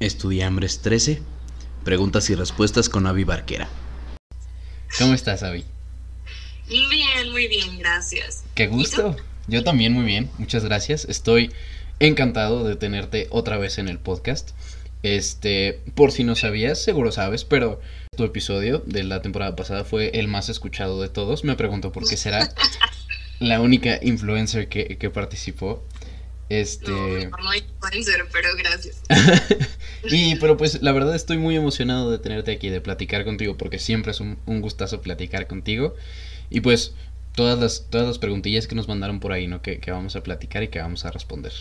Estudiambres 13, preguntas y respuestas con Avi Barquera. ¿Cómo estás, Avi? Bien, muy bien, gracias. Qué gusto. Yo también muy bien, muchas gracias. Estoy encantado de tenerte otra vez en el podcast. Este, por si no sabías, seguro sabes, pero tu episodio de la temporada pasada fue el más escuchado de todos. Me pregunto por qué será la única influencer que, que participó. Este. No, no influencer, pero gracias. y, pero pues la verdad estoy muy emocionado de tenerte aquí, de platicar contigo, porque siempre es un, un, gustazo platicar contigo. Y pues todas las, todas las preguntillas que nos mandaron por ahí, ¿no? Que, que vamos a platicar y que vamos a responder.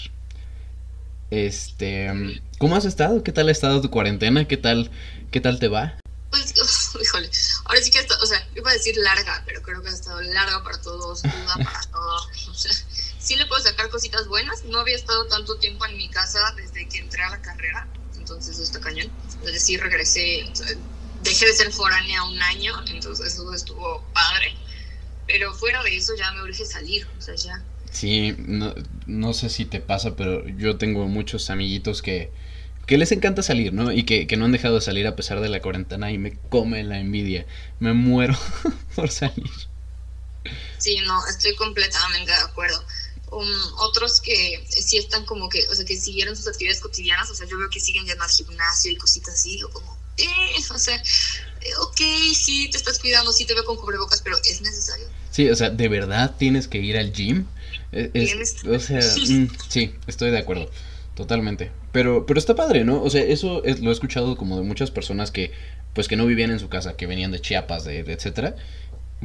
Este, ¿cómo has estado? ¿Qué tal ha estado tu cuarentena? ¿Qué tal, qué tal te va? Pues, híjole, ahora sí que, está, o sea, iba a decir larga, pero creo que ha estado larga para todos, duda para todos. O sea, sí le puedo sacar cositas buenas. No había estado tanto tiempo en mi casa desde que entré a la carrera, entonces eso está cañón. Entonces sí regresé, dejé de ser foránea un año, entonces eso estuvo padre. Pero fuera de eso ya me urge salir, o sea, ya. Sí, no, no sé si te pasa, pero yo tengo muchos amiguitos que, que les encanta salir, ¿no? Y que, que, no han dejado de salir a pesar de la cuarentena y me come la envidia. Me muero por salir. Sí, no, estoy completamente de acuerdo. Um, otros que sí están como que, o sea, que siguieron sus actividades cotidianas, o sea, yo veo que siguen yendo al gimnasio y cositas así, o como, eh, o sea, eh, ok, sí, te estás cuidando, sí te veo con cubrebocas, pero ¿es necesario? Sí, o sea, ¿de verdad tienes que ir al gym? Es, es, o sea, mm, sí, estoy de acuerdo, totalmente. Pero, pero está padre, ¿no? O sea, eso es, lo he escuchado como de muchas personas que, pues, que no vivían en su casa, que venían de Chiapas, de, de etcétera,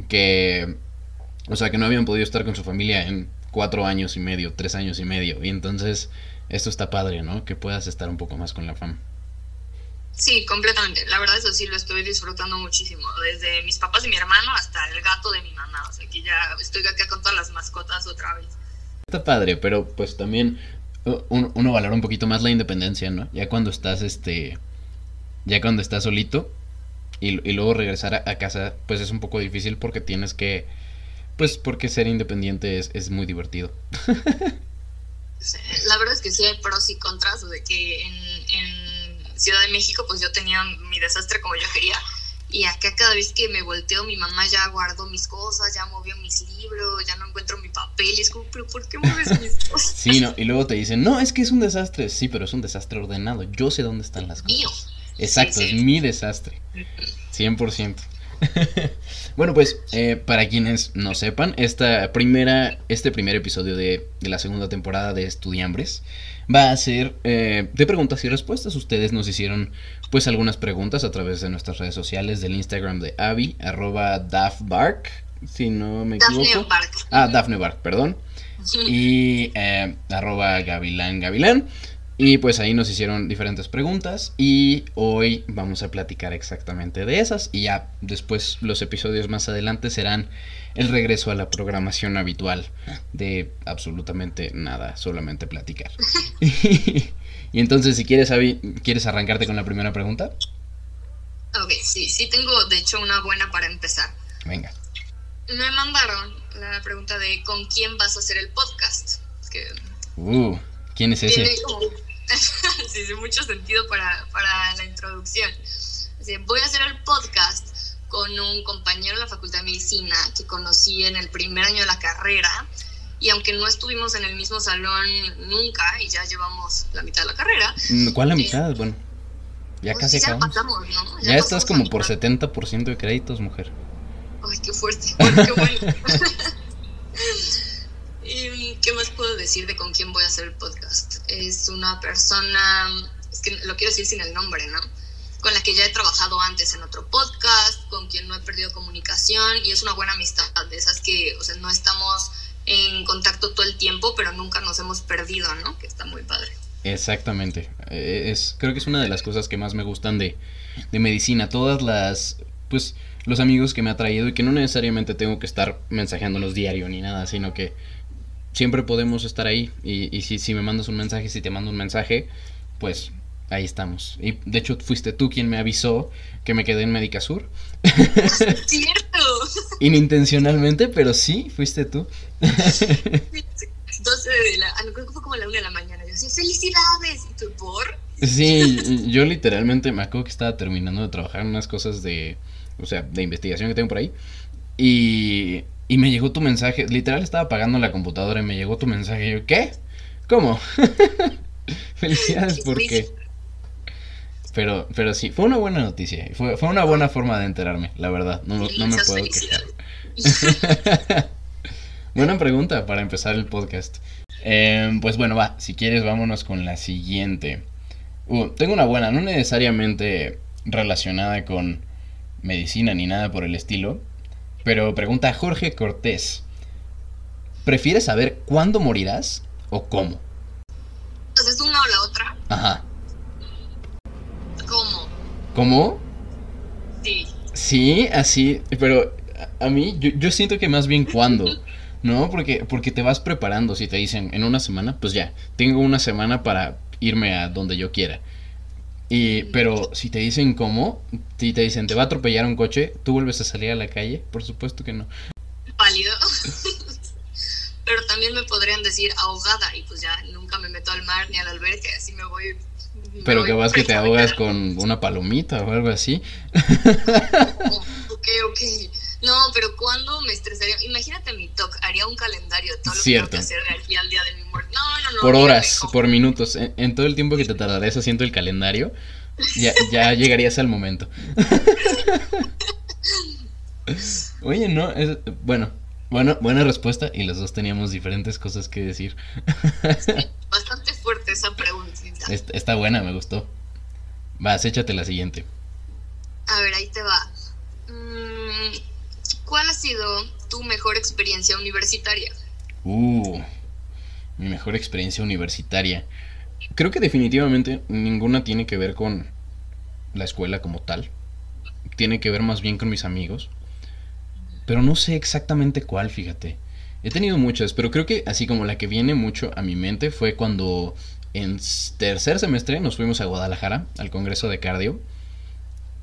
que, o sea, que no habían podido estar con su familia en cuatro años y medio, tres años y medio. Y entonces, esto está padre, ¿no? Que puedas estar un poco más con la fama. Sí, completamente. La verdad, eso sí lo estoy disfrutando muchísimo. Desde mis papás y mi hermano hasta el gato de mi mamá. O sea, que ya estoy acá con todas las mascotas otra vez. Está padre, pero pues también uno, uno valora un poquito más la independencia, ¿no? Ya cuando estás, este. Ya cuando estás solito y, y luego regresar a, a casa, pues es un poco difícil porque tienes que pues porque ser independiente es, es muy divertido. La verdad es que sí hay pros y contras, de que en, en, Ciudad de México pues yo tenía mi desastre como yo quería. Y acá cada vez que me volteo, mi mamá ya guardó mis cosas, ya movió mis libros, ya no encuentro mi papel. Y es como, pero ¿por qué mueves mis cosas? Sí, no, y luego te dicen, no, es que es un desastre. Sí, pero es un desastre ordenado. Yo sé dónde están las cosas. Mío. Exacto, sí, sí. es mi desastre. 100%. bueno, pues eh, para quienes no sepan, esta primera, este primer episodio de, de la segunda temporada de Estudiambres va a ser eh, de preguntas y respuestas. Ustedes nos hicieron pues algunas preguntas a través de nuestras redes sociales, del Instagram de Abby, arroba Dafbark, si no me equivoco. Daphne Bark. Ah, Daphne Bark, perdón. Y eh, arroba Gavilán Gavilán. Y pues ahí nos hicieron diferentes preguntas y hoy vamos a platicar exactamente de esas y ya después los episodios más adelante serán el regreso a la programación habitual de absolutamente nada, solamente platicar. y entonces si quieres, Abby, ¿quieres arrancarte con la primera pregunta? Ok, sí, sí tengo de hecho una buena para empezar. Venga. Me mandaron la pregunta de ¿con quién vas a hacer el podcast? Es que... Uh, ¿quién es ese? Tiene como sí, sí, mucho sentido para, para la introducción. Así, voy a hacer el podcast con un compañero de la Facultad de Medicina que conocí en el primer año de la carrera y aunque no estuvimos en el mismo salón nunca y ya llevamos la mitad de la carrera. ¿Cuál la mitad? Eh, bueno, ya pues casi ya acabamos. pasamos, ¿no? Ya, ya estás como por 70% de créditos, mujer. Ay, qué fuerte. Bueno, qué bueno. ¿Y qué más puedo decir de con quién voy a hacer el podcast? Es una persona, es que lo quiero decir sin el nombre, ¿no? Con la que ya he trabajado antes en otro podcast, con quien no he perdido comunicación y es una buena amistad, de esas que, o sea, no estamos en contacto todo el tiempo, pero nunca nos hemos perdido, ¿no? Que está muy padre. Exactamente. Es, creo que es una de las cosas que más me gustan de, de medicina. Todas las, pues, los amigos que me ha traído y que no necesariamente tengo que estar mensajeándolos diario ni nada, sino que siempre podemos estar ahí. Y, y si, si, me mandas un mensaje, si te mando un mensaje, pues ahí estamos. Y de hecho fuiste tú quien me avisó que me quedé en Médica Sur. Es cierto. Inintencionalmente, pero sí, fuiste tú. 12 de la, creo que fue como la 1 de la mañana. Yo decía, felicidades. Y tú, ¿por? Sí, yo literalmente me acuerdo que estaba terminando de trabajar en unas cosas de, o sea, de investigación que tengo por ahí. Y, y me llegó tu mensaje, literal estaba apagando la computadora y me llegó tu mensaje. Y yo, ¿qué? ¿Cómo? Felicidades porque... Pero, pero sí, fue una buena noticia. Fue, fue una buena forma de enterarme, la verdad. No, no me puedo quejar. buena pregunta para empezar el podcast. Em, pues bueno, va, si quieres vámonos con la siguiente. Uh, tengo una buena, no necesariamente relacionada con medicina ni nada por el estilo. Pero pregunta Jorge Cortés. ¿Prefieres saber cuándo morirás o cómo? ¿Es una o la otra? Ajá. ¿Cómo? ¿Cómo? Sí. Sí, así, pero a mí yo, yo siento que más bien cuándo. ¿No? Porque, porque te vas preparando. Si te dicen en una semana, pues ya, tengo una semana para irme a donde yo quiera. Y, pero si te dicen cómo, si te dicen te va a atropellar un coche, ¿tú vuelves a salir a la calle? Por supuesto que no. Válido. pero también me podrían decir ahogada y pues ya nunca me meto al mar ni al albergue, así me voy pero que vas que te ahogas con una palomita o algo así. ok, ok. No, pero ¿cuándo me estresaría? Imagínate mi TOC, haría un calendario de todo lo Cierto. que tengo que hacer de aquí al día de mi muerte. No, no, no. Por horas, por minutos. En, en, todo el tiempo que te tardarías haciendo el calendario, ya, ya llegarías al momento. Oye, no, es, bueno, bueno, buena respuesta y los dos teníamos diferentes cosas que decir. Sí, bastante fuerte esa preguntita. Está, está buena, me gustó. Vas, échate la siguiente. A ver, ahí te va. Mm, ¿Cuál ha sido tu mejor experiencia universitaria? Uh, mi mejor experiencia universitaria. Creo que definitivamente ninguna tiene que ver con la escuela como tal. Tiene que ver más bien con mis amigos. Pero no sé exactamente cuál, fíjate. He tenido muchas, pero creo que así como la que viene mucho a mi mente fue cuando en tercer semestre nos fuimos a Guadalajara al Congreso de Cardio.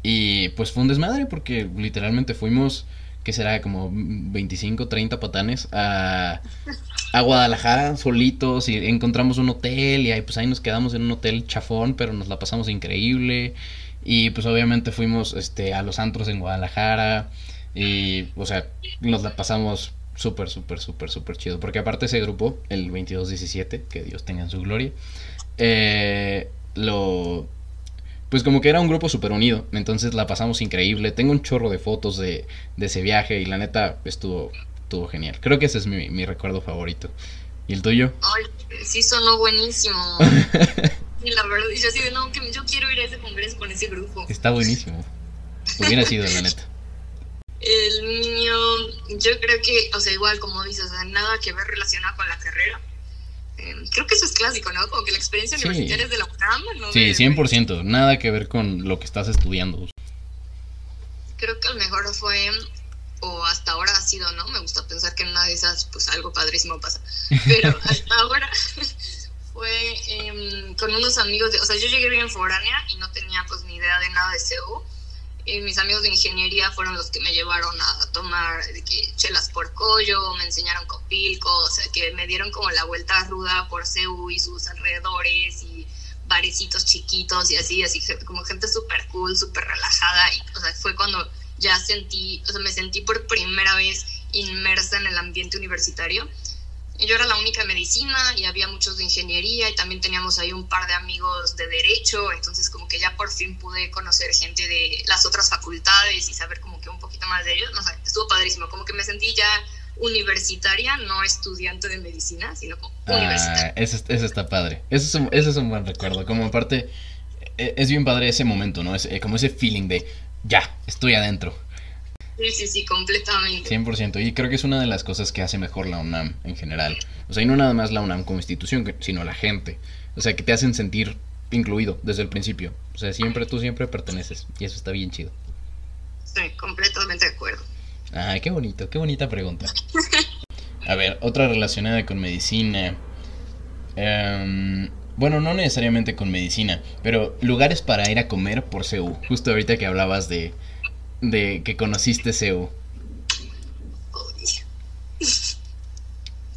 Y pues fue un desmadre porque literalmente fuimos, que será como 25, 30 patanes a, a Guadalajara solitos y encontramos un hotel y ahí pues ahí nos quedamos en un hotel chafón, pero nos la pasamos increíble. Y pues obviamente fuimos este, a los antros en Guadalajara. Y, o sea, nos la pasamos súper, súper, súper, súper chido. Porque aparte ese grupo, el 2217, que Dios tenga en su gloria, eh, lo... Pues como que era un grupo súper unido, entonces la pasamos increíble. Tengo un chorro de fotos de, de ese viaje y la neta estuvo, estuvo genial. Creo que ese es mi, mi recuerdo favorito. ¿Y el tuyo? Ay, sí sonó buenísimo. y la verdad, yo así de, no, que yo quiero ir a ese congreso con ese grupo. Está buenísimo. Hubiera sido, la neta. El mío, yo creo que, o sea, igual como dices, o sea, nada que ver relacionado con la carrera. Eh, creo que eso es clásico, ¿no? Como que la experiencia Sí. universitaria es de la UNAM, ¿no? Sí, De- 100%. Nada que ver con lo que estás estudiando. Creo que el mejor fue, o hasta ahora ha sido, ¿no? Me gusta pensar que en una de esas, pues algo padrísimo pasa. Pero hasta ahora fue em, con unos amigos, de, o sea, yo llegué bien foránea y no tenía pues ni idea de nada de CEU. Y mis amigos de ingeniería fueron los que me llevaron a tomar que chelas por collo, me enseñaron copilco, o sea, que me dieron como la vuelta ruda por CEU y sus alrededores y barecitos chiquitos y así, así como gente súper cool, súper relajada. Y, o sea, fue cuando ya sentí, o sea, me sentí por primera vez inmersa en el ambiente universitario. Yo era la única de medicina y había muchos de ingeniería y también teníamos ahí un par de amigos de derecho, entonces como que ya por fin pude conocer gente de las otras facultades y saber como que un poquito más de ellos, no sé, estuvo padrísimo, como que me sentí ya universitaria, no estudiante de medicina, sino como universitaria. Ah, eso, eso está padre. Eso es, un, eso es un buen recuerdo. Como aparte, e- es bien padre ese momento, ¿no? Es, eh, como ese feeling de, ya, estoy adentro. Sí, sí, sí, completamente. 100%. Y creo que es una de las cosas que hace mejor la UNAM en general. O sea, y no nada más la UNAM como institución, sino la gente. O sea, que te hacen sentir incluido desde el principio. O sea, siempre tú siempre perteneces. Y eso está bien chido. Sí, completamente de acuerdo. Ay, qué bonito, qué bonita pregunta. A ver, otra relacionada con medicina. Em, bueno, no necesariamente con medicina, pero lugares para ir a comer por CEU. Justo ahorita que hablabas de, de que conociste CEU.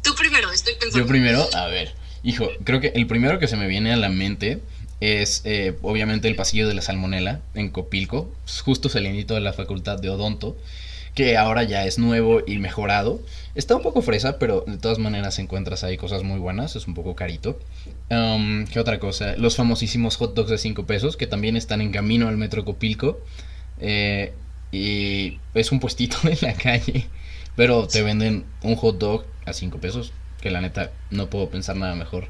Tú primero, estoy pensando. Yo primero, a ver, hijo, creo que el primero que se me viene a la mente es eh, obviamente el pasillo de la Salmonela en Copilco, justo saliendo de la facultad de Odonto, que ahora ya es nuevo y mejorado. Está un poco fresa, pero de todas maneras encuentras ahí cosas muy buenas, es un poco carito. Um, ¿Qué otra cosa? Los famosísimos hot dogs de 5 pesos, que también están en camino al metro Copilco. Eh, y es un puestito en la calle, pero te venden un hot dog a 5 pesos, que la neta no puedo pensar nada mejor.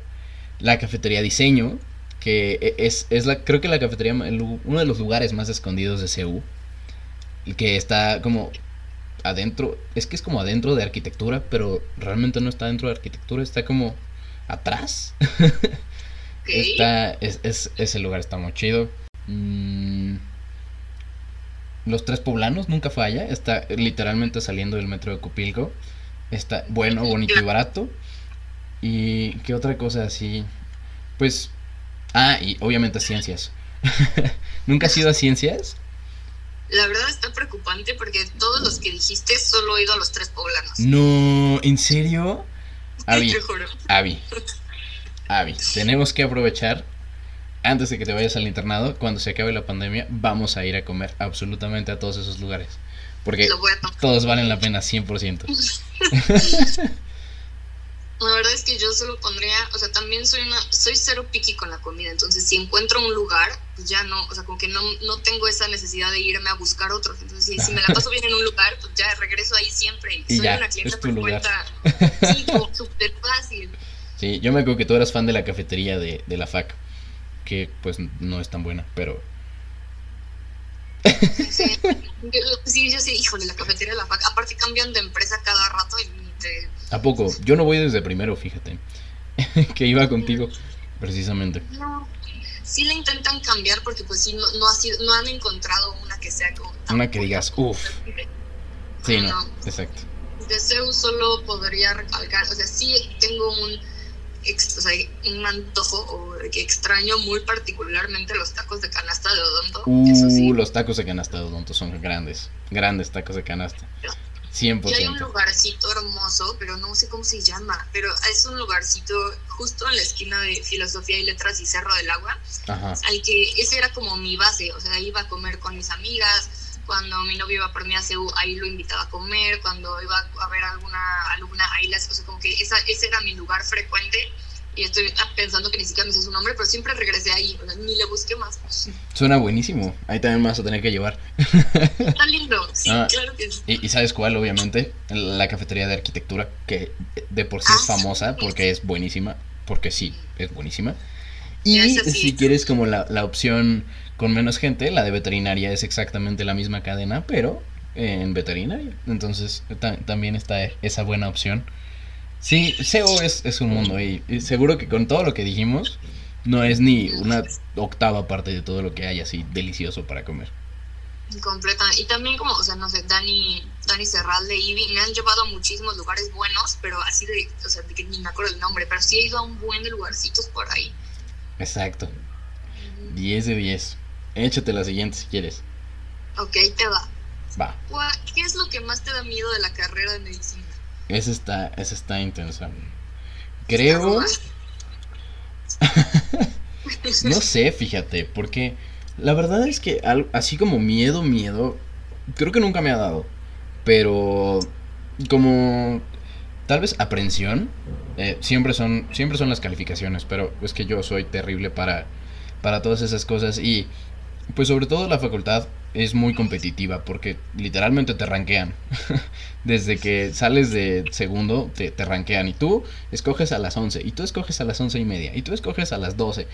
La cafetería Diseño, que e, es, es la, creo que la cafetería, uno de los lugares más escondidos de CEU, que está como adentro, es que es como adentro de arquitectura, pero realmente no está dentro de arquitectura, está como atrás. está, es, es, ese lugar está muy chido. Mm, los tres poblanos nunca falla, está literalmente saliendo del metro de Copilco. Está bueno, bonito y barato. Y qué otra cosa así. Pues Ah, y obviamente ciencias. ¿Nunca has ido a ciencias? La verdad está preocupante porque todos los que dijiste solo he ido a los tres poblanos. No, ¿en serio? Avi, Avi, Avi, tenemos que aprovechar antes de que te vayas al internado, cuando se acabe la pandemia, vamos a ir a comer absolutamente a todos esos lugares. Porque todos valen la pena 100%. La verdad es que yo solo pondría, o sea, también soy una, soy cero piqui con la comida, entonces si encuentro un lugar, pues ya no, o sea, como que no, no tengo esa necesidad de irme a buscar otro. Entonces, si, si me la paso bien en un lugar, pues ya regreso ahí siempre. Y soy una clienta por cuenta. Sí, súper fácil. Sí, yo me acuerdo que tú eras fan de la cafetería de, de la FAC, que pues no es tan buena, pero... Sí, sí, yo sí, híjole, la cafetería de la FAC. Aparte cambian de empresa cada rato y ¿A poco? Yo no voy desde primero, fíjate. que iba contigo, precisamente. No, sí la intentan cambiar porque pues sí, no, no, ha sido, no han encontrado una que sea como... Una que digas, uff. Sí, no, exacto. De CEU solo podría recalcar, o sea, sí tengo un, o sea, un antojo o que extraño muy particularmente los tacos de canasta de Odonto. Uh, los tacos de canasta de Odonto son grandes, grandes tacos de canasta. 100%. Y hay un lugarcito hermoso, pero no sé cómo se llama, pero es un lugarcito justo en la esquina de Filosofía y Letras y Cerro del Agua, al que ese era como mi base, o sea, iba a comer con mis amigas, cuando mi novio iba por mí a CEU, ahí lo invitaba a comer, cuando iba a ver alguna alumna, ahí las, o sea, como que esa, ese era mi lugar frecuente y estoy pensando que ni siquiera me sé su nombre, pero siempre regresé ahí, ni le busqué más. Suena buenísimo, ahí también me vas a tener que llevar. Está lindo, sí, ah, claro que sí. Y, sabes cuál, obviamente, la cafetería de arquitectura, que de por sí es ah, famosa porque es buenísima, porque sí, es buenísima. Y si quieres como la, la opción con menos gente, la de veterinaria es exactamente la misma cadena, pero en veterinaria. Entonces también está esa buena opción. Sí, SEO es, es un mundo y, seguro que con todo lo que dijimos no es ni una octava parte de todo lo que hay así delicioso para comer. Completa. Y también como, o sea, no sé, Dani, Dani Serral de Ivy me han llevado a muchísimos lugares buenos, pero así de, o sea, de que ni me acuerdo el nombre, pero sí he ido a un buen de lugarcitos por ahí. Exacto. 10 de 10. Échate la siguiente si quieres. Ok, te va. Va. ¿Qué es lo que más te da miedo de la carrera de medicina? Esa está, esa está intensa. Creo. no sé, fíjate, porque la verdad es que así como miedo, miedo, creo que nunca me ha dado. Pero como tal vez aprensión, eh, siempre son siempre son las calificaciones, pero es que yo soy terrible para para todas esas cosas y pues sobre todo la facultad es muy competitiva porque literalmente te ranquean. Desde que sales de segundo te, te ranquean y tú escoges a las 11 y tú escoges a las once y media y tú escoges a las 12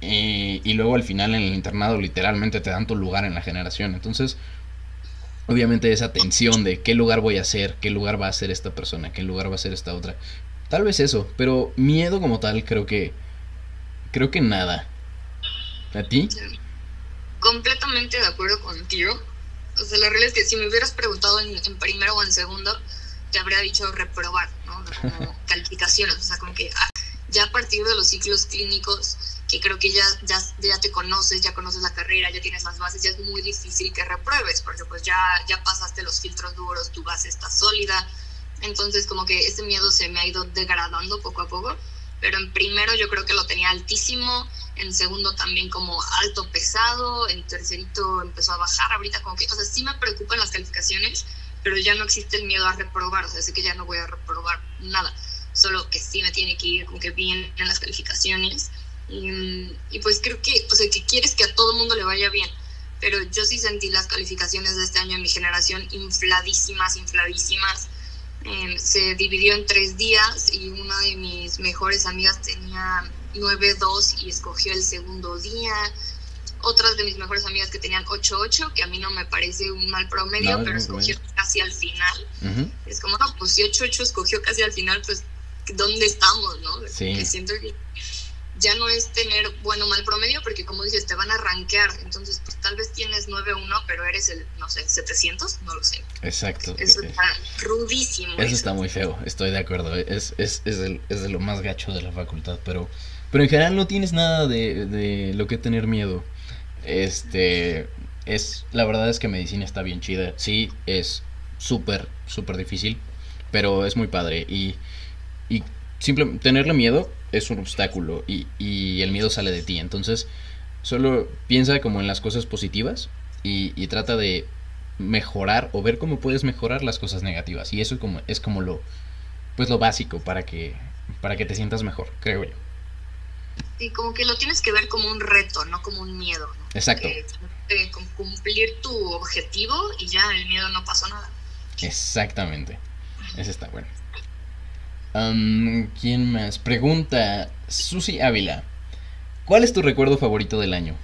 y, y luego al final en el internado literalmente te dan tu lugar en la generación. Entonces obviamente esa tensión de qué lugar voy a hacer, qué lugar va a ser esta persona, qué lugar va a ser esta otra. Tal vez eso, pero miedo como tal creo que creo que nada. ¿A ti? Completamente de acuerdo contigo. O sea, la realidad es que si me hubieras preguntado en, primero o en segundo, te habría dicho reprobar, ¿no? Como calificaciones. O sea, como que ah, ya a partir de los ciclos clínicos, que creo que ya, ya, ya te conoces, ya conoces la carrera, ya tienes las bases, ya es muy difícil que repruebes, porque pues ya, ya pasaste los filtros duros, tu base está sólida. Entonces, como que ese miedo se me ha ido degradando poco a poco. Pero en primero yo creo que lo tenía altísimo, en segundo también como alto pesado, en tercerito empezó a bajar, ahorita como que, o sea, sí me preocupan las calificaciones, pero ya no existe el miedo a reprobar, o sea, sé que ya no voy a reprobar nada, solo que sí me tiene que ir como que bien en las calificaciones. Y, y pues creo que, o sea, que quieres que a todo mundo le vaya bien, pero yo sí sentí las calificaciones de este año en mi generación infladísimas, infladísimas. Eh, se dividió en tres días y una de mis mejores amigas tenía 9-2 y escogió el segundo día. Otras de mis mejores amigas que tenían 8-8, que a mí no me parece un mal promedio, pero escogió casi al final. Es como, no, pues si 8-8 escogió casi al final, pues ¿dónde estamos? no? Sí. siento que ya no es tener bueno o mal promedio, porque como dices, te van a rankear. Entonces, pues tal vez tienes 9-1, pero eres el, no sé, 700, no lo sé. Exacto. Eso está rudísimo. Eso, está muy feo, estoy de acuerdo. Es, es, es, es de lo más gacho de la facultad, pero, pero en general no tienes nada de, de lo que tener miedo. Este, es, la verdad es que medicina está bien chida. Sí, es súper, súper difícil, pero es muy padre. Y, y simple, tenerle miedo es un obstáculo y, y, el miedo sale de ti. Entonces, solo piensa como en las cosas positivas y, y, trata de mejorar o ver cómo puedes mejorar las cosas negativas. Y eso es como, es como lo, pues lo básico para que, para que te sientas mejor, creo yo. Y como que lo tienes que ver como un reto, no como un miedo. Exacto. cumplir tu objetivo y ya el miedo no pasó nada. Exactamente. Ese está bueno. ¿Quién más? Pregunta Susi Ávila. ¿Cuál es tu recuerdo favorito del año?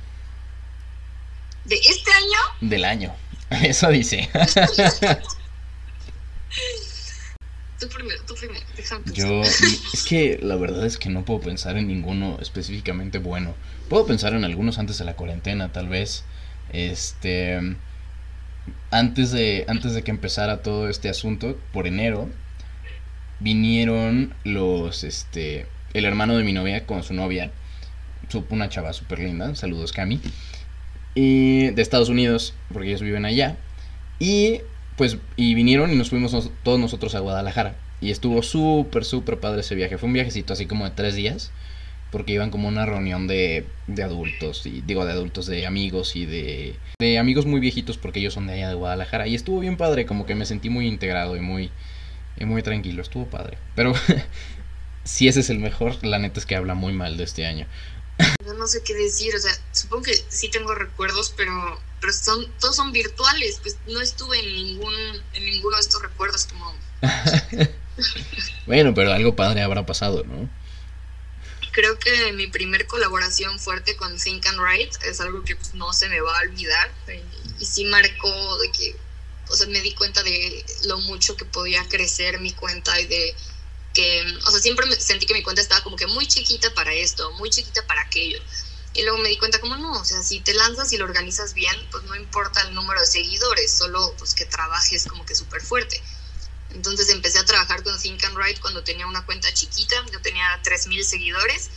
¿De este año? Del año. Eso dice. tú primero, tú primero. Yo, es que la verdad es que no puedo pensar en ninguno específicamente bueno. Puedo pensar en algunos antes de la cuarentena, tal vez. Este. Antes de, antes de que empezara todo este asunto, por enero, vinieron los, este, el hermano de mi novia con su novia, una chava súper linda, saludos Cami, y de Estados Unidos, porque ellos viven allá, y pues, y vinieron y nos fuimos todos nosotros a Guadalajara, y estuvo súper, súper padre ese viaje, fue un viajecito así como de tres días, porque iban como una reunión de, de adultos, y digo de adultos, de amigos y de, de amigos muy viejitos, porque ellos son de allá de Guadalajara, y estuvo bien padre, como que me sentí muy integrado y muy y muy tranquilo, estuvo padre. Pero si ese es el mejor, la neta es que habla muy mal de este año. Yo no sé qué decir, o sea, supongo que sí tengo recuerdos, pero, pero son, todos son virtuales, pues no estuve en ningún, en ninguno de estos recuerdos como... bueno, pero algo padre habrá pasado, ¿no? Creo que mi primer colaboración fuerte con Think and Write es algo que pues, no se me va a olvidar y, y sí marcó de que o sea, me di cuenta de lo mucho que podía crecer mi cuenta y de que, o sea, siempre sentí que mi cuenta estaba como que muy chiquita para esto, muy chiquita para aquello. Y luego me di cuenta como no, o sea, si te lanzas y lo organizas bien, pues no importa el número de seguidores, solo pues que trabajes como que súper fuerte. Entonces empecé a trabajar con Think and Write cuando tenía una cuenta chiquita, yo tenía 3.000 seguidores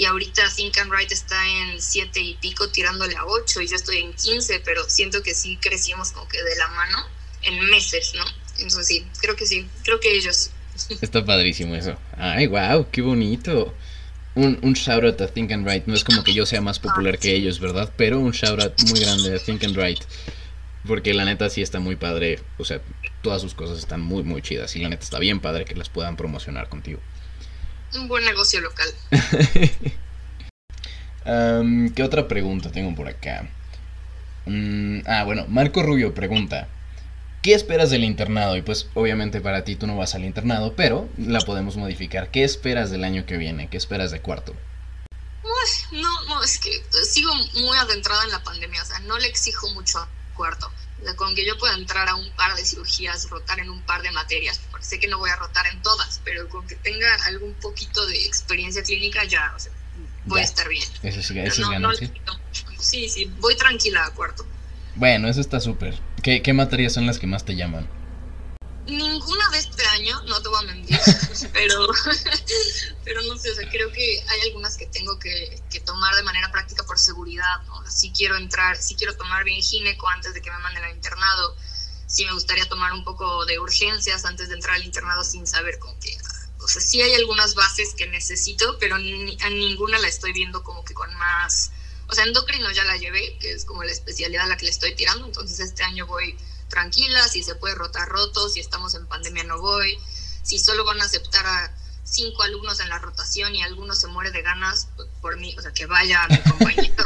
y ahorita Think and Write está en 7 y pico tirándole a 8 y yo estoy en 15, pero siento que sí crecimos como que de la mano en meses, ¿no? Entonces sí, creo que sí, creo que ellos. Está padrísimo eso. Ay, wow, qué bonito. Un, un shout out a Think and Write. No es como que yo sea más popular que ellos, ¿verdad? Pero un shout out muy grande a Think and Write. Porque la neta sí está muy padre. O sea, todas sus cosas están muy, muy chidas. Y la neta está bien padre que las puedan promocionar contigo. Un buen negocio local. ¿Qué otra pregunta tengo por acá? Mm, ah, bueno, Marco Rubio pregunta. ¿Qué esperas del internado? Y pues obviamente para ti tú no vas al internado, pero la podemos modificar. ¿Qué esperas del año que viene? ¿Qué esperas de cuarto? no, no, es que sigo muy adentrada en la pandemia, o sea, no le exijo mucho a cuarto. Con que yo pueda entrar a un par de cirugías, rotar en un par de materias, porque sé que no voy a rotar en todas, pero con que tenga algún poquito de experiencia clínica ya, o sea, voy a estar bien. Eso sí, eso es ganancia. sí, sí, voy tranquila a cuarto. Bueno, eso está súper. ¿Qué, ¿Qué materias son las que más te llaman? Ninguna de este año, no te voy a mentir, pero, pero no sé, o sea, creo que hay algunas que tengo que, que tomar de manera práctica por seguridad, ¿no? Si quiero entrar, si quiero tomar bien gineco antes de que me manden al internado, si me gustaría tomar un poco de urgencias antes de entrar al internado sin saber con qué, o sea, sí hay algunas bases que necesito, pero ni, a ninguna la estoy viendo como que con más, o sea, endocrino ya la llevé, que es como la especialidad a la que le estoy tirando, entonces este año voy tranquila, si se puede rotar roto, si estamos en pandemia no voy, si solo van a aceptar a cinco alumnos en la rotación y alguno se muere de ganas pues, por mí, o sea, que vaya a mi compañero.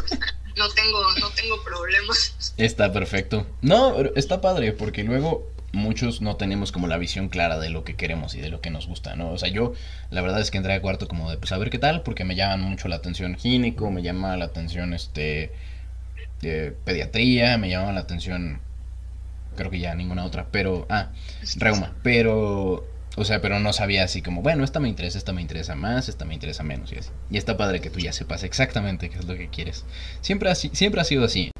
no tengo, no tengo problemas. Está perfecto. No, está padre, porque luego muchos no tenemos como la visión clara de lo que queremos y de lo que nos gusta, ¿no? O sea, yo la verdad es que entré a cuarto como de, pues a ver qué tal, porque me llaman mucho la atención gínico, me llama la atención este de pediatría, me llama la atención creo que ya ninguna otra, pero ah, reuma, pero o sea, pero no sabía así como, bueno, esta me interesa, esta me interesa más, esta me interesa menos y así. Y está padre que tú ya sepas exactamente qué es lo que quieres. Siempre ha, siempre ha sido así.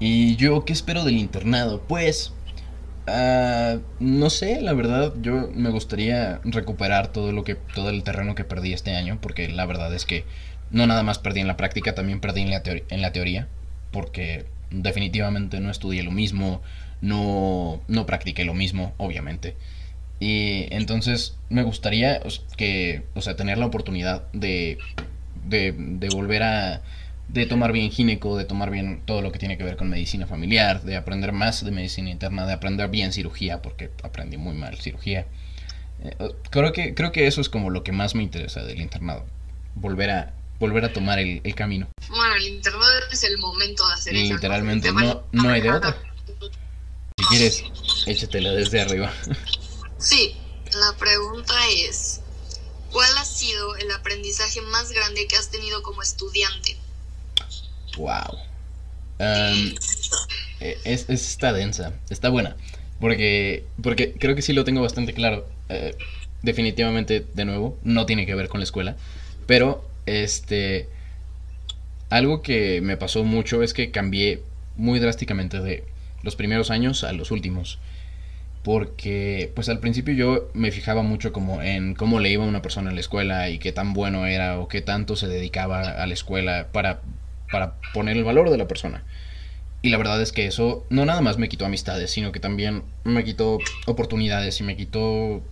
¿Y yo qué espero del internado? Pues, uh, no sé, la verdad, yo me gustaría recuperar todo lo que, todo el terreno que perdí este año, porque la verdad es que no nada más perdí en la práctica, también perdí en la, en la teoría, porque definitivamente no estudié lo mismo, no, no practiqué lo mismo, obviamente. Y entonces me gustaría que, o sea, tener la oportunidad de, de, de volver a, de tomar bien gineco, de tomar bien todo lo que tiene que ver con medicina familiar, de aprender más de medicina interna, de aprender bien cirugía, porque aprendí muy mal cirugía. Eh, creo, que, creo que eso es como lo que más me interesa del internado, volver a, volver a tomar el, el camino. Bueno, el internado es el momento de hacer eso. Literalmente, no, no hay de otra. Si quieres, échatela desde arriba. Sí, la pregunta es, ¿cuál ha sido el aprendizaje más grande que has tenido como estudiante? Wow. Um, e, es, está densa, está buena. Porque, porque creo que sí lo tengo bastante claro. Eh, definitivamente, de nuevo, no tiene que ver con la escuela. Pero, este. Algo que me pasó mucho es que cambié muy drásticamente de los primeros años a los últimos porque pues al principio yo me fijaba mucho como en cómo le iba una persona en la escuela y qué tan bueno era o qué tanto se dedicaba a la escuela para, para poner el valor de la persona. Y la verdad es que eso no nada más me quitó amistades, sino que también me quitó oportunidades y me quitó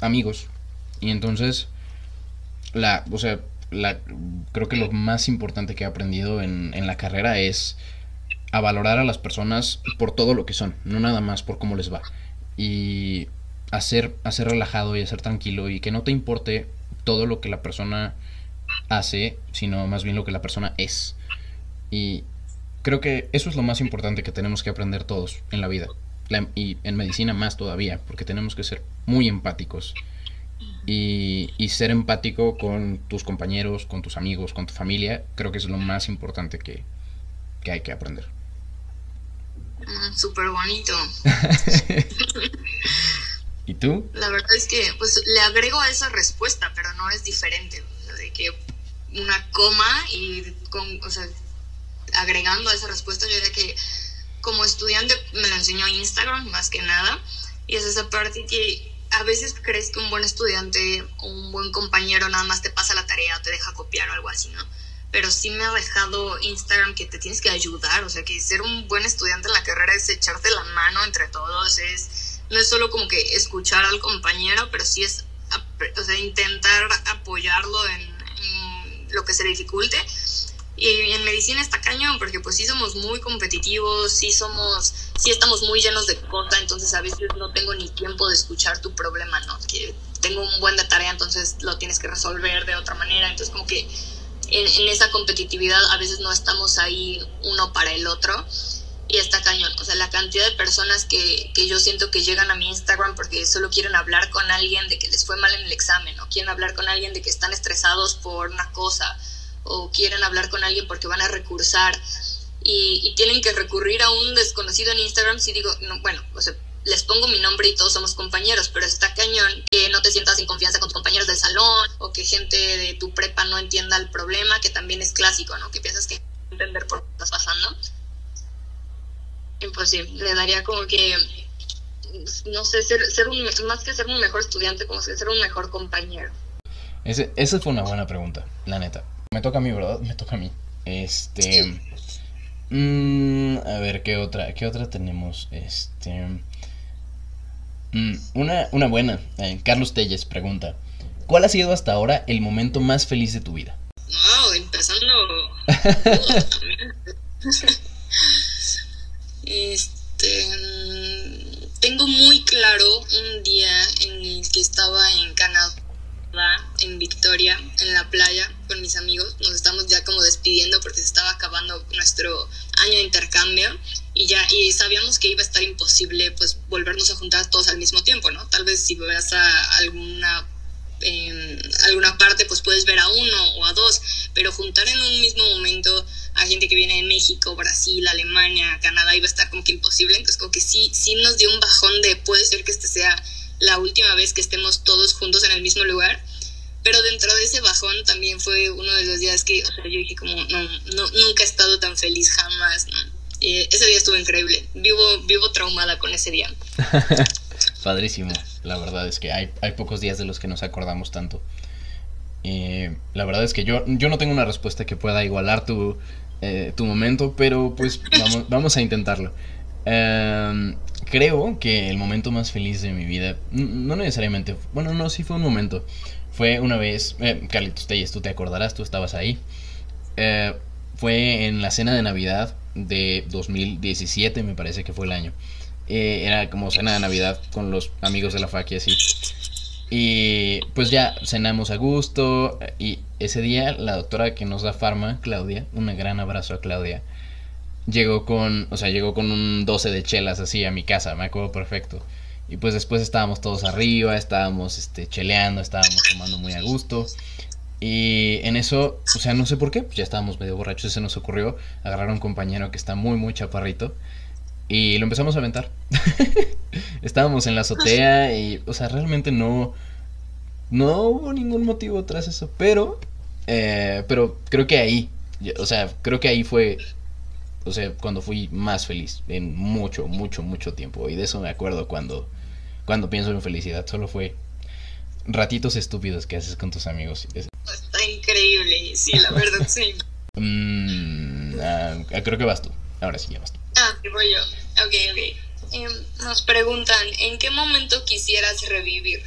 amigos. Y entonces, la, o sea, la, creo que lo más importante que he aprendido en, en la carrera es a valorar a las personas por todo lo que son, no nada más por cómo les va y hacer, hacer relajado y hacer tranquilo y que no te importe todo lo que la persona hace, sino más bien lo que la persona es. Y creo que eso es lo más importante que tenemos que aprender todos en la vida. y en medicina más todavía, porque tenemos que ser muy empáticos. Y, ser empático con tus compañeros, con tus amigos, con tu familia, creo que es lo más importante que, que hay que aprender. Mm, súper bonito. ¿Y tú? La verdad es que, pues, le agrego a esa respuesta, pero no es diferente. de que una coma y con, o sea, agregando a esa respuesta, yo diría que como estudiante me lo enseñó Instagram más que nada. Y es esa parte que a veces crees que un buen estudiante o un buen compañero nada más te pasa la tarea o te deja copiar o algo así, ¿no? Pero sí me ha dejado Instagram que te tienes que ayudar, o sea, que ser un buen estudiante en la carrera es echarte la mano entre todos, es no es solo como que escuchar al compañero, pero sí es o sea, intentar apoyarlo en, lo que se le dificulte. Y en medicina está cañón, porque pues sí somos muy competitivos, sí somos, sí estamos muy llenos de cosas, entonces a veces no tengo ni tiempo de escuchar tu problema, ¿no? Que tengo un buen de tarea, entonces lo tienes que resolver de otra manera, entonces como que en, esa competitividad a veces no estamos ahí uno para el otro y está cañón. O sea, la cantidad de personas que, que, yo siento que llegan a mi Instagram porque solo quieren hablar con alguien de que les fue mal en el examen, o quieren hablar con alguien de que están estresados por una cosa, o quieren hablar con alguien porque van a recursar y, tienen que recurrir a un desconocido en Instagram. Si digo, no, bueno, o sea, les pongo mi nombre y todos somos compañeros, pero está cañón que no te sientas en confianza con tus compañeros del salón o que gente de tu prepa no entienda el problema, que también es clásico, ¿no? Que piensas que entender por qué estás pasando. Imposible, le daría como que, no sé, ser, ser un, más que ser un mejor estudiante, como ser un mejor compañero. Ese, esa fue una buena pregunta, la neta. Me toca a mí, ¿verdad? Me toca a mí. Este... Mm, a ver, ¿qué otra? ¿Qué otra tenemos? Este... Mm, una, una buena. Eh, Carlos Telles pregunta, ¿Cuál ha sido hasta ahora el momento más feliz de tu vida? Wow, empezando. este. Tengo muy claro un día en el que estaba en Canadá, en Victoria, en la playa, con mis amigos. Nos estamos ya como despidiendo porque se estaba acabando nuestro año de intercambio y ya y sabíamos que iba a estar imposible pues volvernos a juntar todos al mismo tiempo, ¿no? Tal vez si vas a alguna en alguna parte pues puedes ver a uno o a dos, pero juntar en un mismo momento a gente que viene de México, Brasil, Alemania, Canadá iba a estar como que imposible, entonces como que sí, sí nos dio un bajón de puede ser que este sea la última vez que estemos todos juntos en el mismo lugar, pero dentro de ese bajón también fue uno de los días que, o sea, yo dije como, no, no nunca he estado tan feliz jamás, ese día estuvo increíble, vivo, vivo traumada con ese día. Padrísimo. La verdad es que hay, hay pocos días de los que nos acordamos tanto. la verdad es que yo, yo no tengo una respuesta que pueda igualar tu, eh, tu momento, pero pues vamos, vamos a intentarlo. Em, creo que el momento más feliz de mi vida, no necesariamente, bueno, no, sí fue un momento. Fue una vez, eh, Carlitos Telles, tú te acordarás, tú estabas ahí. Eh, fue en la cena de Navidad de 2017, me parece que fue el año. Eh, era como cena de Navidad con los amigos de la fac y así. Y pues ya cenamos a gusto. Y ese día la doctora que nos da farma, Claudia, un gran abrazo a Claudia, llegó con, o sea, llegó con un 12 de chelas así a mi casa, me acuerdo perfecto. Y pues después estábamos todos arriba, estábamos este, cheleando, estábamos tomando muy a gusto. Y en eso, o sea, no sé por qué, pues ya estábamos medio borrachos, se nos ocurrió agarrar a un compañero que está muy, muy chaparrito y lo empezamos a aventar. Estábamos en la azotea y, o sea, realmente no, no hubo ningún motivo tras eso. Pero, eh, pero creo que ahí, o sea, creo que ahí fue, o sea, cuando fui más feliz en mucho, mucho, mucho tiempo. Y de eso me acuerdo cuando, cuando pienso en felicidad. Solo fue ratitos estúpidos que haces con tus amigos. Está increíble, sí, la verdad, sí. Mm, ah, creo que vas tú. Ahora sí, ya vas tú. Ah, voy yo. Ok, ok. Em, nos preguntan, ¿en qué momento quisieras revivir?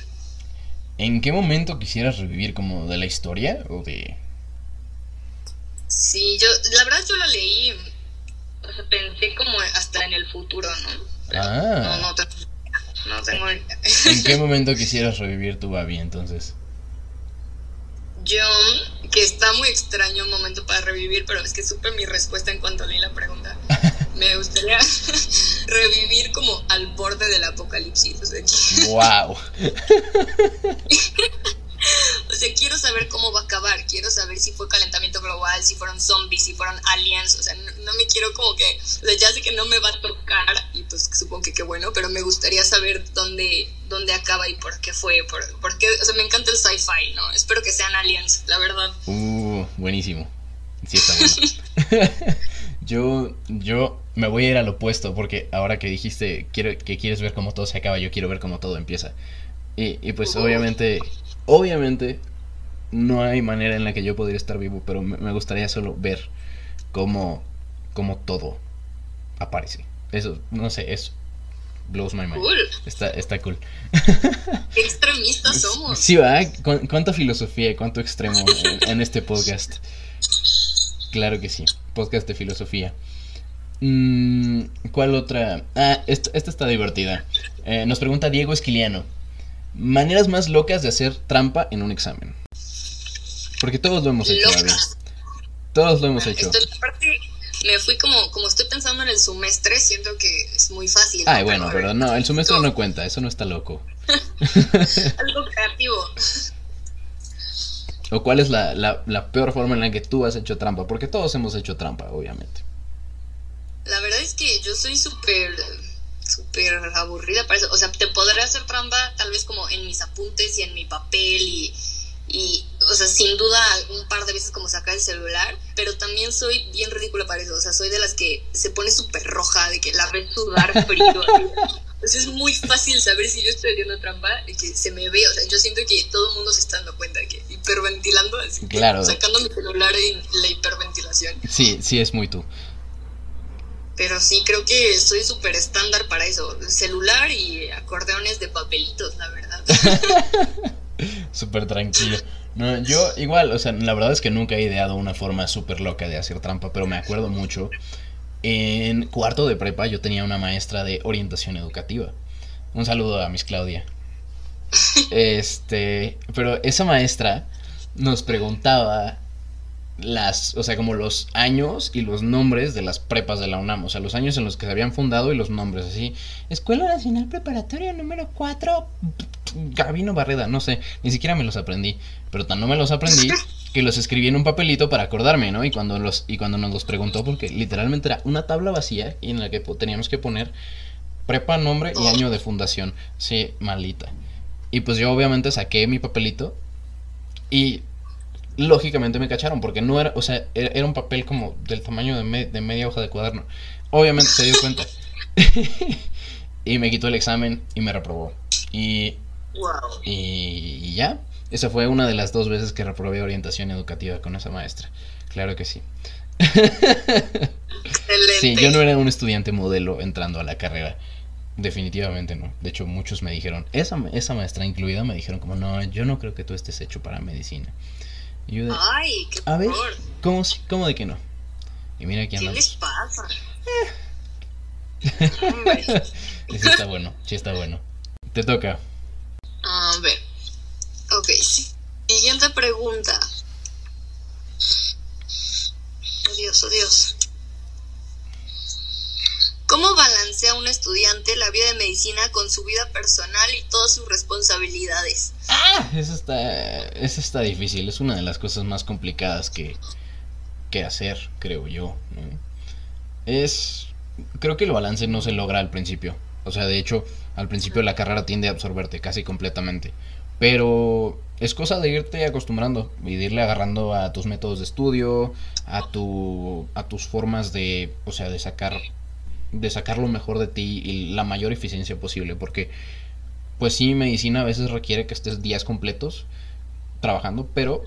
¿En qué momento quisieras revivir? ¿Como de la historia o de...? Sí, yo, la verdad yo lo leí, o sea, pensé como hasta en el futuro, ¿no? ah. No, no, tengo, no tengo... ¿En qué momento quisieras revivir tu Babi entonces? Yo, que está muy extraño un momento para revivir, pero es que supe mi respuesta en cuanto leí la pregunta. me gustaría revivir como al borde del apocalipsis. ¡Wow! o sea, quiero saber cómo va a acabar, quiero saber si fue calentamiento global, si fueron zombies, si fueron aliens, o sea, no, me quiero como que, o sea, ya sé que no me va a tocar y pues supongo que qué bueno, pero me gustaría saber dónde, dónde acaba y por qué fue, por, por qué, o sea, me encanta el sci-fi, ¿no? Espero que sean aliens, la verdad. Uh, buenísimo. Sí está bueno. yo, yo me voy a ir al opuesto porque ahora que dijiste quiero, que quieres ver cómo todo se acaba, yo quiero ver cómo todo empieza. Y, y pues obviamente, obviamente no hay manera en la que yo podría estar vivo, pero me, gustaría solo ver cómo, cómo todo aparece. Eso, no sé, eso blows my mind. Está, está cool. Qué extremistas somos. Sí, va, cuánta filosofía y cuánto extremo en este podcast. Claro que sí, podcast de filosofía. Mm, ¿Cuál otra? Ah, esta, está divertida. Eh, nos pregunta Diego Esquiliano. Maneras más locas de hacer trampa en un examen. Porque todos lo hemos hecho, Todos lo hemos ah, hecho. me fui como, como estoy pensando en el semestre, siento que es muy fácil. Ay, bueno, pero no, el semestre no cuenta, eso no está loco. Algo creativo. ¿O cuál es la, la peor forma en la que tú has hecho trampa? Porque todos hemos hecho trampa, obviamente. La verdad es que yo soy súper súper aburrida para eso. O sea, te podré hacer trampa tal vez como en mis apuntes y en mi papel y, y, o sea, sin duda un par de veces como sacar el celular, pero también soy bien ridícula para eso. O sea, soy de las que se pone súper roja, de que la ves sudar frío. Entonces es muy fácil saber si yo estoy haciendo trampa y que se me ve. O sea, yo siento que todo el mundo se está dando cuenta que hiperventilando, así claro. sacando mi celular en la hiperventilación. Sí, sí, es muy tú. Pero sí, creo que soy súper estándar para eso. Celular y acordeones de papelitos, la verdad. súper tranquilo. No, yo igual, o sea, la verdad es que nunca he ideado una forma súper loca de hacer trampa, pero me acuerdo mucho. En cuarto de prepa yo tenía una maestra de orientación educativa. Un saludo a Miss Claudia. Este, pero esa maestra nos preguntaba las, o sea, como los años y los nombres de las prepas de la UNAM, o sea, los años en los que se habían fundado y los nombres, así. Escuela Nacional Preparatoria número 4, Gabino Barreda, no sé, ni siquiera me los aprendí, pero tan no me los aprendí que los escribí en un papelito para acordarme, ¿no? Y cuando los y cuando nos los preguntó porque literalmente era una tabla vacía y en la que teníamos que poner prepa, nombre y año de fundación. Sí, malita. Y pues yo obviamente saqué mi papelito y lógicamente me cacharon porque no era, o sea, era, un papel como del tamaño de, de media hoja de cuaderno. Obviamente se dio cuenta. y me quitó el examen y me reprobó. Y, y, ya, esa fue una de las dos veces que reprobé orientación educativa con esa maestra. Claro que sí. sí, yo no era un estudiante modelo entrando a la carrera. Definitivamente no. De hecho, muchos me dijeron, esa, esa maestra incluida me dijeron como, no, yo no creo que tú estés hecho para medicina. Ay, qué A ver, ¿cómo, ¿cómo, de que no? Y mira aquí ¿Qué les pasa? sí está bueno, sí está bueno. Te toca. A ver. Ok, Siguiente pregunta. Estudiante la vida de medicina con su vida personal y todas sus responsabilidades? Ah, eso está, eso está difícil. Es una de las cosas más complicadas que, que hacer, creo yo. Es, creo que el balance no se logra al principio. O sea, de hecho, al principio la carrera tiende a absorberte casi completamente. Pero es cosa de irte acostumbrando y de irle agarrando a tus métodos de estudio, a tu a tus formas de, o sea, de sacar de sacar lo mejor de ti y la mayor eficiencia posible, porque pues sí, medicina a veces requiere que estés días completos trabajando, pero,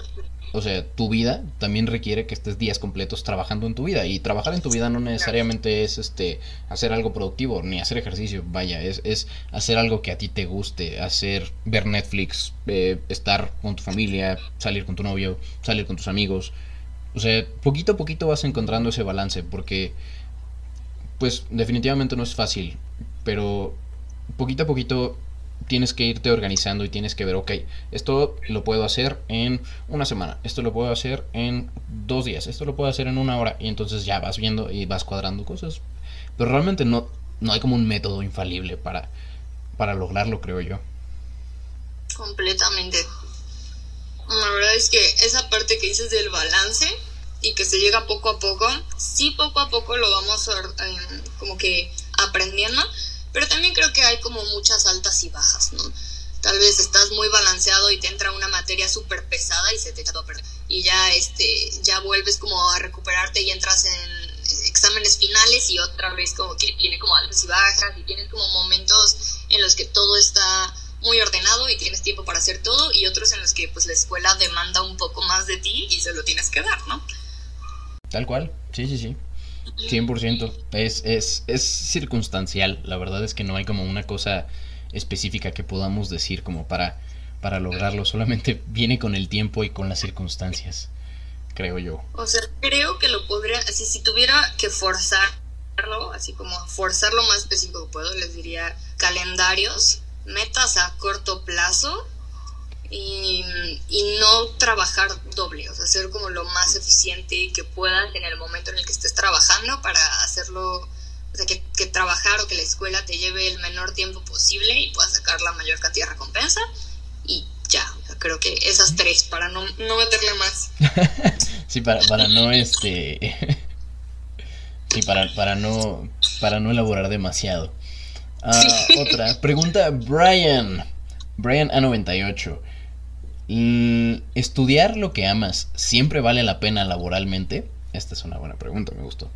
o sea, tu vida también requiere que estés días completos trabajando en tu vida. Y trabajar en tu vida no necesariamente es este hacer algo productivo, ni hacer ejercicio, vaya, es, es hacer algo que a ti te guste, hacer, ver Netflix, eh, estar con tu familia, salir con tu novio, salir con tus amigos. O sea, poquito a poquito vas encontrando ese balance, porque pues definitivamente no es fácil, pero poquito a poquito tienes que irte organizando y tienes que ver, ok, esto lo puedo hacer en una semana, esto lo puedo hacer en dos días, esto lo puedo hacer en una hora y entonces ya vas viendo y vas cuadrando cosas. Pero realmente no, no hay como un método infalible para, para lograrlo, creo yo. Completamente. La verdad es que esa parte que dices del balance, y que se llega poco a poco, sí poco a poco lo vamos eh, como que aprendiendo, pero también creo que hay como muchas altas y bajas, ¿no? Tal vez estás muy balanceado y te entra una materia súper pesada y se te echa todo a perder. Y ya, este, ya vuelves como a recuperarte y entras en exámenes finales y otra vez como que tiene como altas y bajas y tienes como momentos en los que todo está muy ordenado y tienes tiempo para hacer todo y otros en los que pues la escuela demanda un poco más de ti y se lo tienes que dar, ¿no? Tal cual, sí, sí, sí. 100%. Es, es, es circunstancial. La verdad es que no hay como una cosa específica que podamos decir como para, para lograrlo. Solamente viene con el tiempo y con las circunstancias, creo yo. O sea, creo que lo podría, así si tuviera que forzarlo, así como forzar lo más específico que puedo, les diría calendarios, metas a corto plazo y, no trabajar doble, o sea, ser como lo más eficiente que puedas en el momento en el que estés trabajando para hacerlo, o sea, que, trabajar o que la escuela te lleve el menor tiempo posible y puedas sacar la mayor cantidad de recompensa y ya, creo que esas tres para no, no meterle más. sí, para, para no este... sí, para, para no para no elaborar demasiado. Ah, otra pregunta Brian. Brian A98. Mm, ¿Estudiar lo que amas siempre vale la pena laboralmente? Esta es una buena pregunta, me gustó.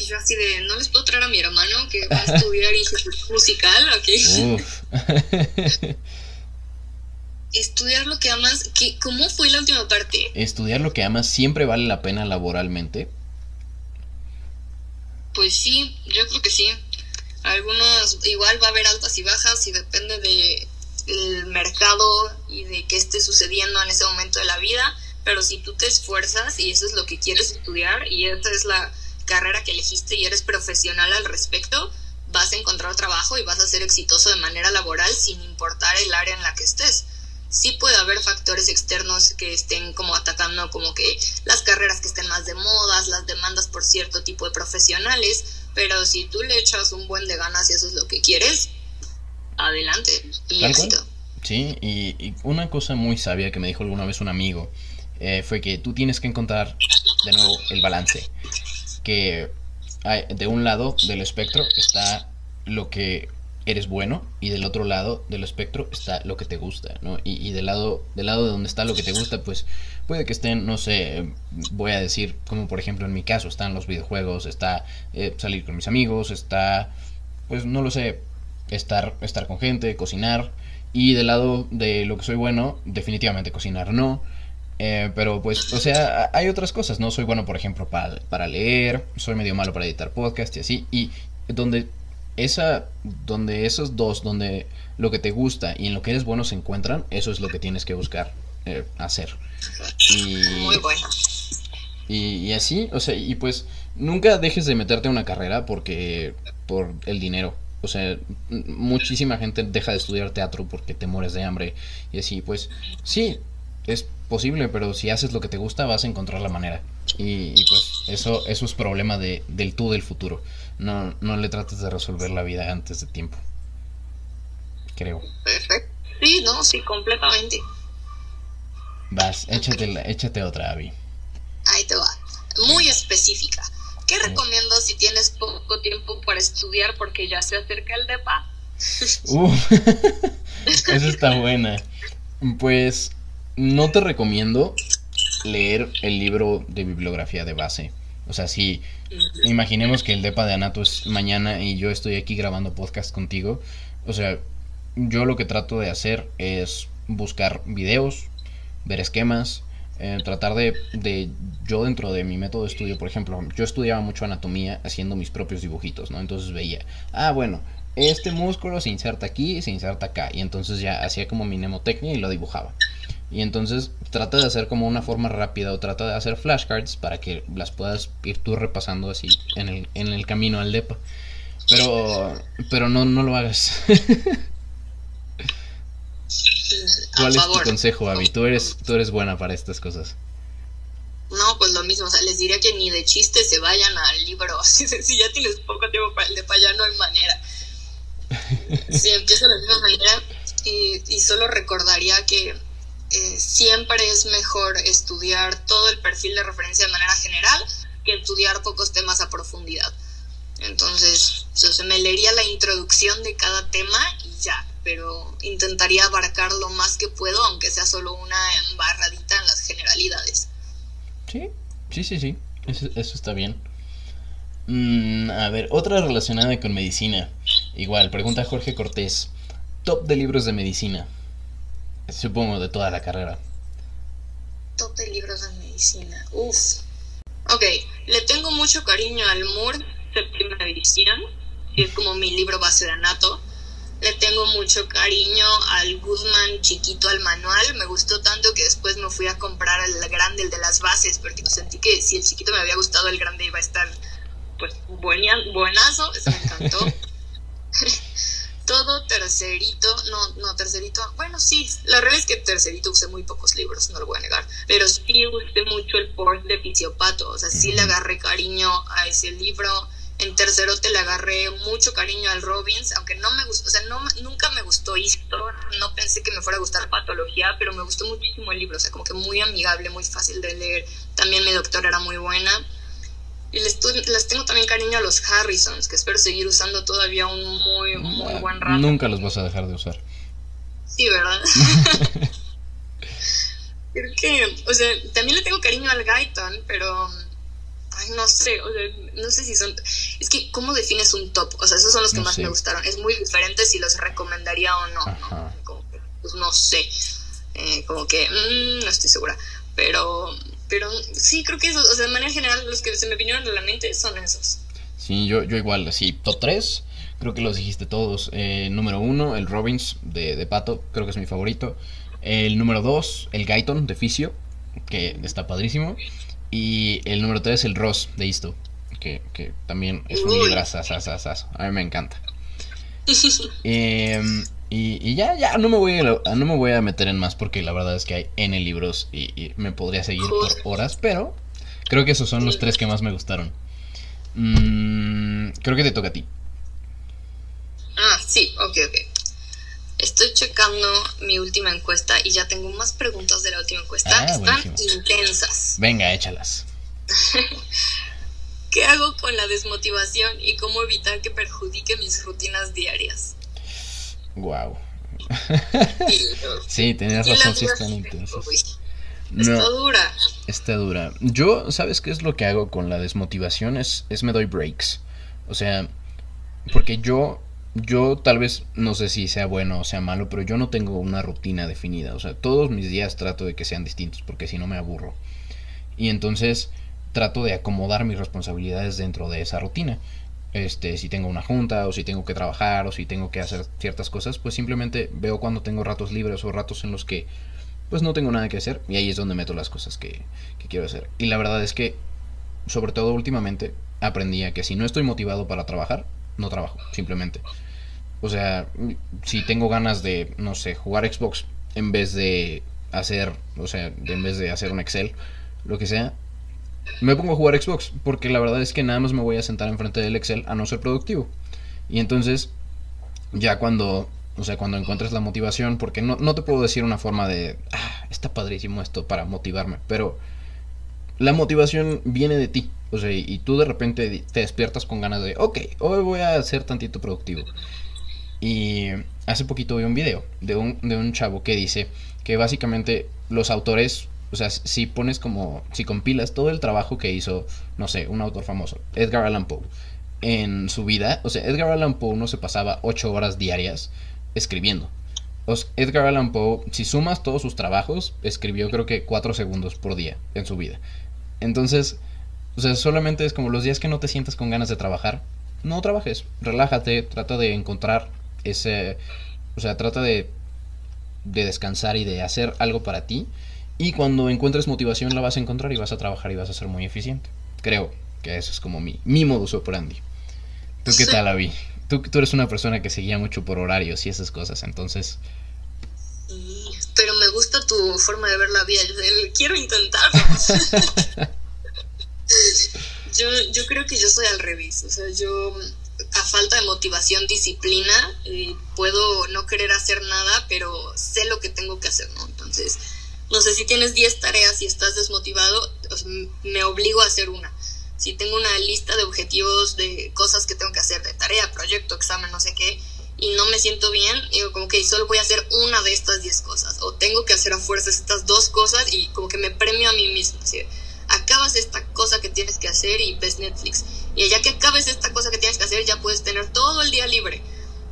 Y yo así de, ¿no les puedo traer a mi hermano que va a estudiar musical aquí? Estudiar lo que amas, ¿qué, ¿cómo fue la última parte? Estudiar lo que amas siempre vale la pena laboralmente. Pues sí, yo creo que sí. Algunos, igual va a haber altas y bajas y depende de el mercado y de qué esté sucediendo en ese momento de la vida, pero si tú te esfuerzas y eso es lo que quieres estudiar y esta es la carrera que elegiste y eres profesional al respecto, vas a encontrar trabajo y vas a ser exitoso de manera laboral sin importar el área en la que estés. Sí puede haber factores externos que estén como atacando como que las carreras que estén más de modas, las demandas por cierto tipo de profesionales, pero si tú le echas un buen de ganas y eso es lo que quieres, adelante y éxito. Sí, y, una cosa muy sabia que me dijo alguna vez un amigo eh, fue que tú tienes que encontrar de nuevo el balance. Que de un lado del espectro está lo que eres bueno y del otro lado del espectro está lo que te gusta, ¿no? Y, del lado del lado de donde está lo que te gusta, pues puede que estén, no sé, voy a decir, como por ejemplo en mi caso, están los videojuegos, está eh, salir con mis amigos, está, pues no lo sé, estar, estar con gente, cocinar. Y del lado de lo que soy bueno, definitivamente cocinar no. Eh, pero pues, o sea, hay otras cosas, ¿no? Soy bueno, por ejemplo, para, para leer, soy medio malo para editar podcast y así. Y donde esa, donde esos dos, donde lo que te gusta y en lo que eres bueno se encuentran, eso es lo que tienes que buscar eh, hacer. Y, Muy bueno. Y, y, así, o sea, y pues nunca dejes de meterte a una carrera porque por el dinero. O sea, muchísima gente deja de estudiar teatro porque te mueres de hambre y así, pues sí, es posible, pero si haces lo que te gusta vas a encontrar la manera. Y, pues eso, eso es problema de, del tú del futuro. No, no le trates de resolver la vida antes de tiempo. Creo. Perfecto. Sí, no, sí, completamente. Vas, échate, échate otra, Abby. Ahí te va. Muy específica. ¿Qué recomiendo si tienes poco tiempo para estudiar porque ya se acerca el DEPA? Uh, esa está buena. Pues no te recomiendo leer el libro de bibliografía de base. O sea, si imaginemos que el DEPA de Anato es mañana y yo estoy aquí grabando podcast contigo, o sea, yo lo que trato de hacer es buscar videos, ver esquemas, eh, tratar de, de, yo dentro de mi método de estudio, por ejemplo, yo estudiaba mucho anatomía haciendo mis propios dibujitos, ¿no? Entonces veía, ah, bueno, este músculo se inserta aquí, se inserta acá, y entonces ya hacía como mi mnemotecnia y lo dibujaba. Y entonces trata de hacer como una forma rápida o trata de hacer flashcards para que las puedas ir tú repasando así en el, en el camino al DEPA. Pero, pero no, no lo hagas. ¿Cuál es tu consejo, Abby? Tú eres, tú eres buena para estas cosas. No, pues lo mismo, o sea, les diría que ni de chiste se vayan al libro. si ya tienes poco tiempo para el DEPA, ya no hay manera. Si empieza de la misma manera, y, y solo recordaría que eh, siempre es mejor estudiar todo el perfil de referencia de manera general que estudiar pocos temas a profundidad. Entonces, se me leería la introducción de cada tema y ya, pero intentaría abarcar lo más que puedo, aunque sea solo una embarradita en las generalidades. Sí, sí, sí, sí, eso, está bien. Mm, a ver, otra relacionada con medicina. Igual, pregunta Jorge Cortés. Top de libros de medicina. Supongo de toda la carrera. Top de libros de medicina. Uf. Ok, le tengo mucho cariño al Moore, séptima edición, es como mi libro base de anato. Le tengo mucho cariño al Guzmán chiquito al manual. Me gustó tanto que después me fui a comprar el grande, el de las bases, porque sentí que si el chiquito me había gustado, el grande iba a estar pues buenazo. Eso me encantó. todo tercerito, no, no, tercerito, bueno, sí, la realidad es que tercerito usé muy pocos libros, no lo voy a negar, pero sí usé mucho el port de Fisiopato, o sea, sí le agarré cariño a ese libro. En tercero te le agarré mucho cariño al Robbins, aunque no me gustó, o sea, no, nunca me gustó esto, no pensé que me fuera a gustar patología, pero me gustó muchísimo el libro, o sea, como que muy amigable, muy fácil de leer. También mi doctora era muy buena. Y les, les, tengo también cariño a los Harrisons, que espero seguir usando todavía un muy, muy buen rato. Nunca los vas a dejar de usar. Sí, ¿verdad? Creo que, o sea, también le tengo cariño al Gaitan, pero, ay, no sé, o sea, no sé si son, es que, ¿cómo defines un top? O sea, esos son los que más me gustaron. Es muy diferente si los recomendaría o no, ¿no? Como que, pues no sé, eh, como que, mmm, no estoy segura, pero pero sí, creo que eso, o sea, de manera general, los que se me vinieron a la mente son esos. Sí, yo, yo igual, así, top 3, creo que los dijiste todos. Eh, número uno, el Robbins de, de, Pato, creo que es mi favorito. El número dos, el Guyton de Fisio, que está padrísimo. Y el número tres, el Ross de Isto, que, que también es un libro A mí me encanta. Em, y, y, ya, ya, no me, voy a, no me voy a meter en más porque la verdad es que hay N libros y, me podría seguir por horas, pero creo que esos son los tres que más me gustaron. Mm, creo que te toca a ti. Ah, sí, ok, ok. Estoy checando mi última encuesta y ya tengo más preguntas de la última encuesta. Ah, Están intensas. Venga, échalas. ¿Qué hago con la desmotivación y cómo evitar que perjudique mis rutinas diarias? Wow. sí, tenías razón, sí están intensas. está dura. Está dura. Yo, ¿sabes qué es lo que hago con la desmotivación? Es, es me doy breaks. O sea, porque yo yo tal vez no sé si sea bueno o sea malo, pero yo no tengo una rutina definida. O sea, todos mis días trato de que sean distintos, porque si no me aburro. Y entonces trato de acomodar mis responsabilidades dentro de esa rutina. Este, si tengo una junta, o si tengo que trabajar, o si tengo que hacer ciertas cosas, pues simplemente veo cuando tengo ratos libres o ratos en los que pues no tengo nada que hacer. Y ahí es donde meto las cosas que, quiero hacer. Y la verdad es que, sobre todo últimamente, aprendí a que si no estoy motivado para trabajar, no trabajo, simplemente. O sea, si tengo ganas de, no sé, jugar Xbox en vez de hacer, o sea, en vez de hacer un Excel, lo que sea, me pongo a jugar Xbox, porque la verdad es que nada más me voy a sentar enfrente del Excel a no ser productivo. Y entonces, ya cuando, o sea, cuando encuentres la motivación, porque no, no te puedo decir una forma de, ah, está padrísimo esto para motivarme, pero la motivación viene de ti. O sea, y tú de repente te despiertas con ganas de, ok, hoy voy a ser tantito productivo. Y hace poquito vi un video de un, de un chavo que dice que básicamente los autores, o sea, si pones como, si compilas todo el trabajo que hizo, no sé, un autor famoso, Edgar Allan Poe, en su vida, o sea, Edgar Allan Poe no se pasaba ocho horas diarias escribiendo. Edgar Allan Poe, si sumas todos sus trabajos, escribió creo que cuatro segundos por día en su vida. Entonces, o sea, solamente es como los días que no te sientas con ganas de trabajar, no trabajes, relájate, trata de encontrar ese, o sea, trata de, de descansar y de hacer algo para ti. Y cuando encuentres motivación la vas a encontrar y vas a trabajar y vas a ser muy eficiente. Creo que eso es como mi, mi modus operandi. ¿Tú qué tal, Avi? Tú, tú eres una persona que seguía mucho por horarios y esas cosas, entonces... pero me gusta tu forma de ver la vida. Quiero intentarlo. yo, yo creo que yo soy al revés. O sea, yo a falta de motivación, disciplina, puedo no querer hacer nada, pero sé lo que tengo que hacer, ¿no? Entonces, no sé si tienes 10 tareas y estás desmotivado, me obligo a hacer una. Si tengo una lista de objetivos, de cosas que tengo que hacer, de tarea, proyecto, examen, no sé qué, y no me siento bien, digo como que solo voy a hacer una de estas 10 cosas, o tengo que hacer a fuerzas estas dos cosas y como que me premio a mí mismo, ¿sí? acabas esta cosa que tienes que hacer y ves Netflix. Y ya que acabes esta cosa que tienes que hacer, ya puedes tener todo el día libre.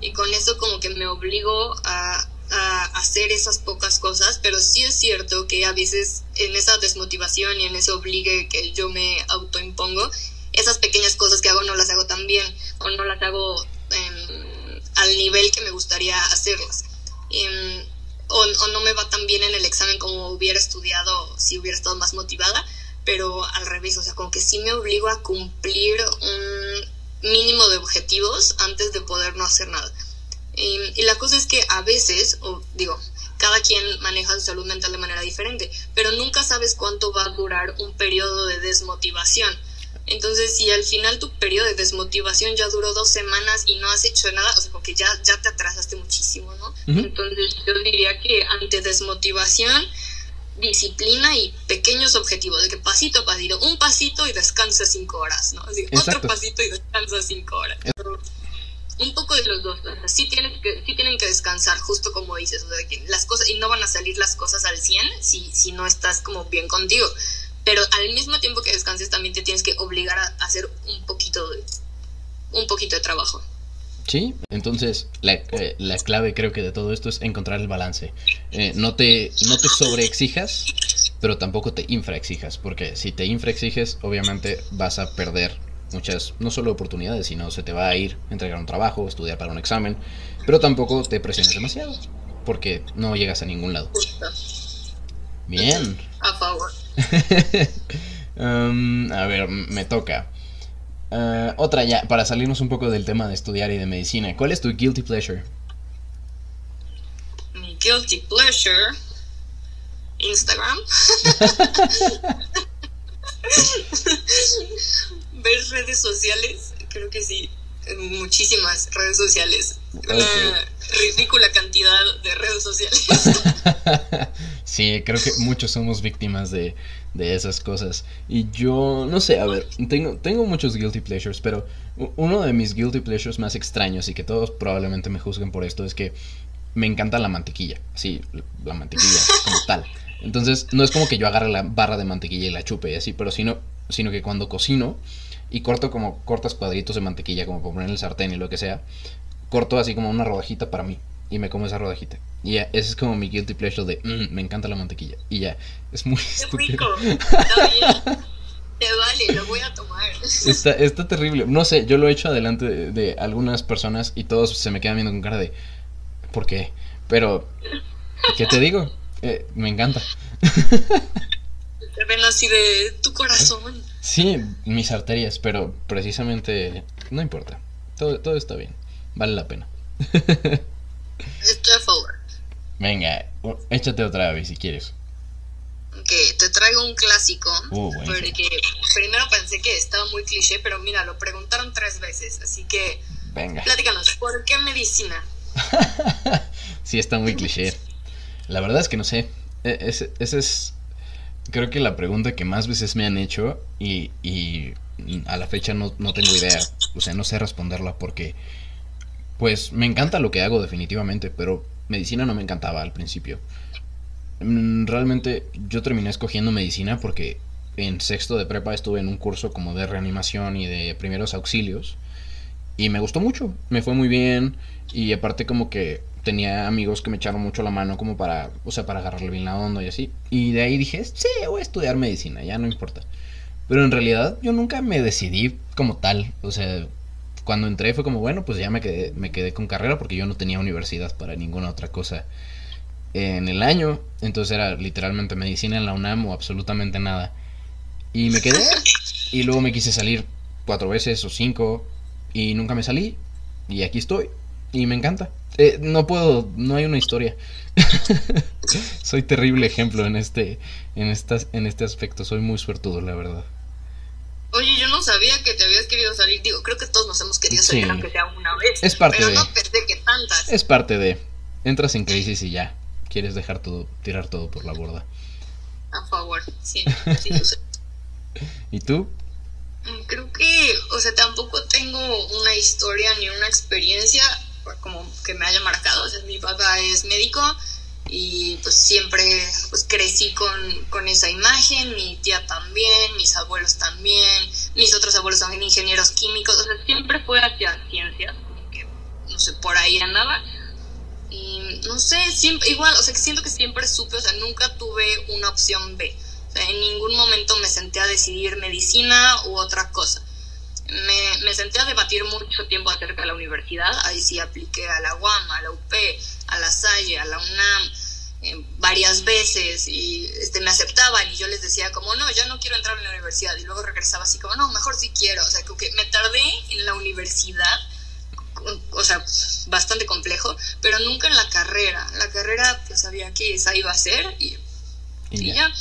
Y con eso como que me obligo a, a hacer esas pocas cosas, pero sí es cierto que a veces en esa desmotivación y en ese obligue que yo me autoimpongo, esas pequeñas cosas que hago no las hago tan bien o no las hago em, al nivel que me gustaría hacerlas. Em, o, o, no me va tan bien en el examen como hubiera estudiado si hubiera estado más motivada pero al revés, o sea, como que sí me obligo a cumplir un mínimo de objetivos antes de poder no hacer nada. Y, la cosa es que a veces, o digo, cada quien maneja su salud mental de manera diferente, pero nunca sabes cuánto va a durar un periodo de desmotivación. Entonces, si al final tu periodo de desmotivación ya duró dos semanas y no has hecho nada, o sea, porque ya, ya te atrasaste muchísimo, ¿no? Entonces, yo diría que ante desmotivación, disciplina y pequeños objetivos, de que pasito a pasito, un pasito y descansa cinco horas, ¿no? otro pasito y descansa cinco horas. Un poco de los dos, sí tienen, que, sí tienen que descansar, justo como dices, las cosas, y no van a salir las cosas al 100 si, si no estás como bien contigo, pero al mismo tiempo que descanses también te tienes que obligar a hacer un poquito de, un poquito de trabajo. Sí, entonces la, eh, la, clave creo que de todo esto es encontrar el balance. Eh, no te, no te sobreexijas, pero tampoco te infraexijas, porque si te infraexiges, obviamente vas a perder muchas, no solo oportunidades, sino se te va a ir a entregar un trabajo, estudiar para un examen, pero tampoco te presiones demasiado, porque no llegas a ningún lado. Bien. A favor. Um, a ver, me toca. Uh, otra ya, para salirnos un poco del tema de estudiar y de medicina. ¿Cuál es tu guilty pleasure? Mi guilty pleasure. Instagram. Ver redes sociales. Creo que sí. Muchísimas redes sociales. Una ridícula cantidad de redes sociales. sí, creo que muchos somos víctimas de, de esas cosas. Y yo, no sé, a ver, tengo, tengo muchos guilty pleasures, pero uno de mis guilty pleasures más extraños y que todos probablemente me juzguen por esto es que me encanta la mantequilla. Sí, la mantequilla como tal. Entonces, no es como que yo agarre la barra de mantequilla y la chupe y así, pero sino, sino que cuando cocino y corto como cortas cuadritos de mantequilla como para poner en el sartén y lo que sea, corto así como una rodajita para mí y me como esa rodajita. Y ya, ese es como mi guilty pleasure de mm, me encanta la mantequilla. Y ya, es muy Qué rico. Está bien. Te vale, lo voy a tomar. Está, está terrible. No sé, yo lo he hecho adelante de, algunas personas y todos se me quedan viendo con cara de ¿por qué? Pero, ¿qué te digo? Eh, me encanta. Te ven así de tu corazón. Sí, mis arterias, pero precisamente no importa. Todo, todo está bien. Vale la pena. Estoy a favor. Venga, échate otra vez si quieres. Ok, te traigo un clásico. Uh, porque primero pensé que estaba muy cliché, pero mira, lo preguntaron tres veces. Así que. Venga. Platícanos, ¿por qué medicina? sí, está muy cliché. La verdad es que no sé. Esa ese es. Creo que la pregunta que más veces me han hecho y, y a la fecha no, no tengo idea. O sea, no sé responderla porque pues me encanta lo que hago definitivamente, pero medicina no me encantaba al principio. Mm, realmente yo terminé escogiendo medicina porque en sexto de prepa estuve en un curso como de reanimación y de primeros auxilios y me gustó mucho, me fue muy bien y aparte como que tenía amigos que me echaron mucho la mano como para, o sea, para agarrarle bien la onda y así. Y de ahí dije, sí, voy a estudiar medicina, ya no importa. Pero en realidad yo nunca me decidí como tal, o sea, cuando entré fue como, bueno, pues ya me quedé, me quedé con carrera porque yo no tenía universidad para ninguna otra cosa en el año. Entonces era literalmente medicina en la UNAM o absolutamente nada. Y me quedé. Y luego me quise salir cuatro veces o cinco. Y nunca me salí. Y aquí estoy. Y me encanta. Eh, no puedo, no hay una historia. Soy terrible ejemplo en este, en estas, en este aspecto. Soy muy suertudo, la verdad. Oye, yo no sabía que te habías querido salir. Digo, creo que todos nos hemos querido salir, aunque sea una vez. Es parte pero de. no pensé que tantas. Es parte de. Entras en crisis y ya. Quieres dejar todo, tirar todo por la borda. A favor, sí. sí ¿Y tú? Mm, creo que, o sea, tampoco tengo una historia ni una experiencia como que me haya marcado. O sea, mi papá es médico y pues siempre pues crecí con, con, esa imagen, mi tía también, mis abuelos también, mis otros abuelos son ingenieros químicos, o sea, siempre fue hacia ciencias, que no sé, por ahí andaba. Y no sé, siempre, igual, o sea, que siento que siempre supe, o sea, nunca tuve una opción B. O sea, en ningún momento me senté a decidir medicina u otra cosa. Me, me senté a debatir mucho tiempo acerca de la universidad, ahí sí apliqué a la UAM, a la UP, a la Salle, a la UNAM, eh, varias veces y este, me aceptaban y yo les decía como, no, yo no quiero entrar en la universidad. Y luego regresaba así como, no, mejor sí quiero, o sea, que me tardé en la universidad, o sea, bastante complejo, pero nunca en la carrera, la carrera pues sabía que esa iba a ser y, y ya.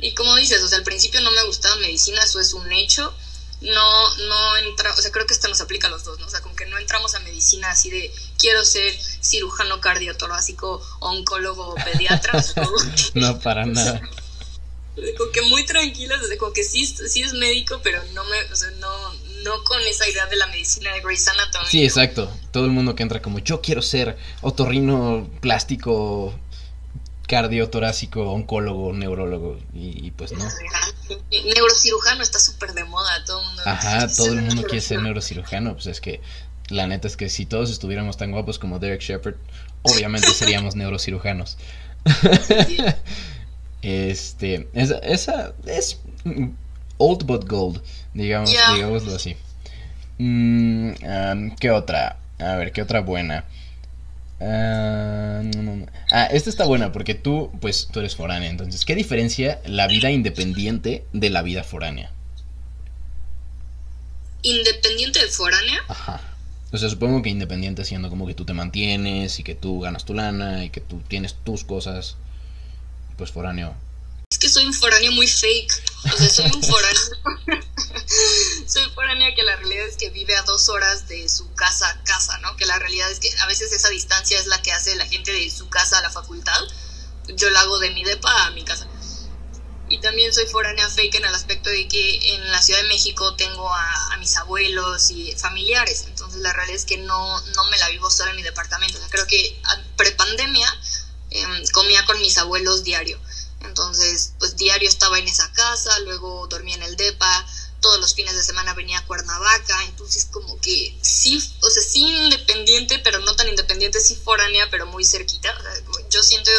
Y como dices, o sea, al principio no me gustaba medicina, eso es un hecho, no, no entra, o sea, creo que esto nos aplica a los dos, ¿no? O sea, como que no entramos a medicina así de quiero ser cirujano cardiotorácico, oncólogo, pediatra. no, para nada. como que muy tranquilas, o sea, como que sí, sí es médico, pero no me, o sea, no, no con esa idea de la medicina de Grey's Anatomy. Sí, exacto. Todo el mundo que entra como yo quiero ser otorrino plástico cardiotorácico, oncólogo, neurólogo, y, pues no. Neurocirujano está súper de moda, todo el mundo. Ajá, todo el mundo quiere ser neurocirujano, pues es que la neta es que si todos estuviéramos tan guapos como Derek Shepard, obviamente seríamos Este, esa, esa es old but gold, digamos, digámoslo así. Mm, ¿Qué otra? A ver, ¿qué otra buena? Ah, ah esta está buena porque tú, pues, tú eres foránea. Entonces, ¿qué diferencia la vida independiente de la vida foránea? ¿Independiente de foránea? Ajá. O sea, supongo que independiente siendo como que tú te mantienes y que tú ganas tu lana y que tú tienes tus cosas. Pues foráneo. Es que soy un foráneo muy fake. O sea, soy un foráneo. soy foránea que la realidad es que vive a dos horas de su casa a casa, ¿no? Que la realidad es que a veces esa distancia es la que hace la gente de su casa a la facultad. Yo la hago de mi depa a mi casa. Y también soy foránea fake en el aspecto de que en la Ciudad de México tengo a, mis abuelos y familiares. Entonces la realidad es que no, no me la vivo sola en mi departamento. O sea, creo que prepandemia eh, comía con mis abuelos diario. Entonces, pues diario estaba en esa casa, luego dormía en el DEPA, todos los fines de semana venía a Cuernavaca, entonces como que sí, o sea, sí independiente, pero no tan independiente, sí foránea, pero muy cerquita. Yo siento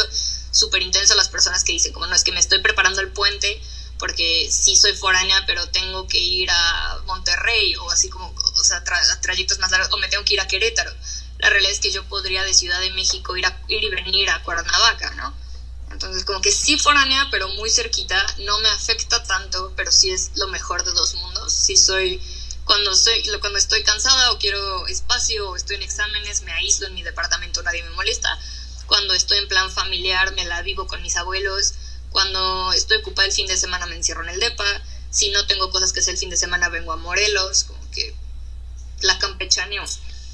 súper intenso a las personas que dicen, como no, es que me estoy preparando el puente porque sí soy foránea, pero tengo que ir a Monterrey o así como, o sea, trayectos más largos, o me tengo que ir a Querétaro. La realidad es que yo podría de Ciudad de México ir, a, ir y venir a Cuernavaca, ¿no? Entonces, como que sí foránea, pero muy cerquita, no me afecta tanto, pero sí es lo mejor de dos mundos. Sí soy, cuando, soy, cuando estoy cansada o quiero espacio o estoy en exámenes, me aíslo en mi departamento, nadie me molesta cuando estoy en plan familiar me la vivo con mis abuelos, cuando estoy ocupada el fin de semana me encierro en el DEPA, si no tengo cosas que hacer el fin de semana vengo a Morelos, como que la campechaneo.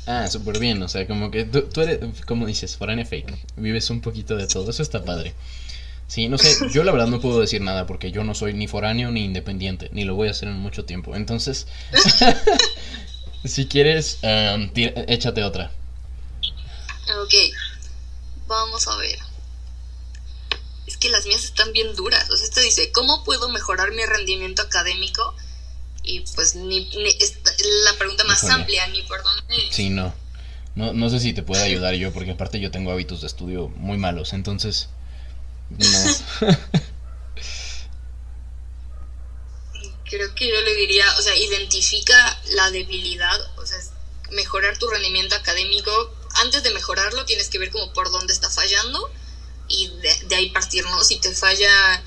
Ah, súper bien, o sea, como que tú, eres, como dices, foránea fake, vives un poquito de todo, eso está padre. Sí, no sé, yo la verdad no puedo decir nada porque yo no soy ni foráneo ni independiente, ni lo voy a hacer en mucho tiempo. Entonces, si quieres, um, échate otra. Ok, Vamos a ver. Es que las mías están bien duras. O sea, esto dice, ¿cómo puedo mejorar mi rendimiento académico? Y pues ni, la pregunta más amplia, ni por dónde. Sí, no. no. No sé si te puedo ayudar yo, porque aparte yo tengo hábitos de estudio muy malos, entonces... No. Creo que yo le diría, o sea, identifica la debilidad, o sea, mejorar tu rendimiento académico antes de mejorarlo tienes que ver como por dónde está fallando y de, ahí partir, ¿no? Si te falla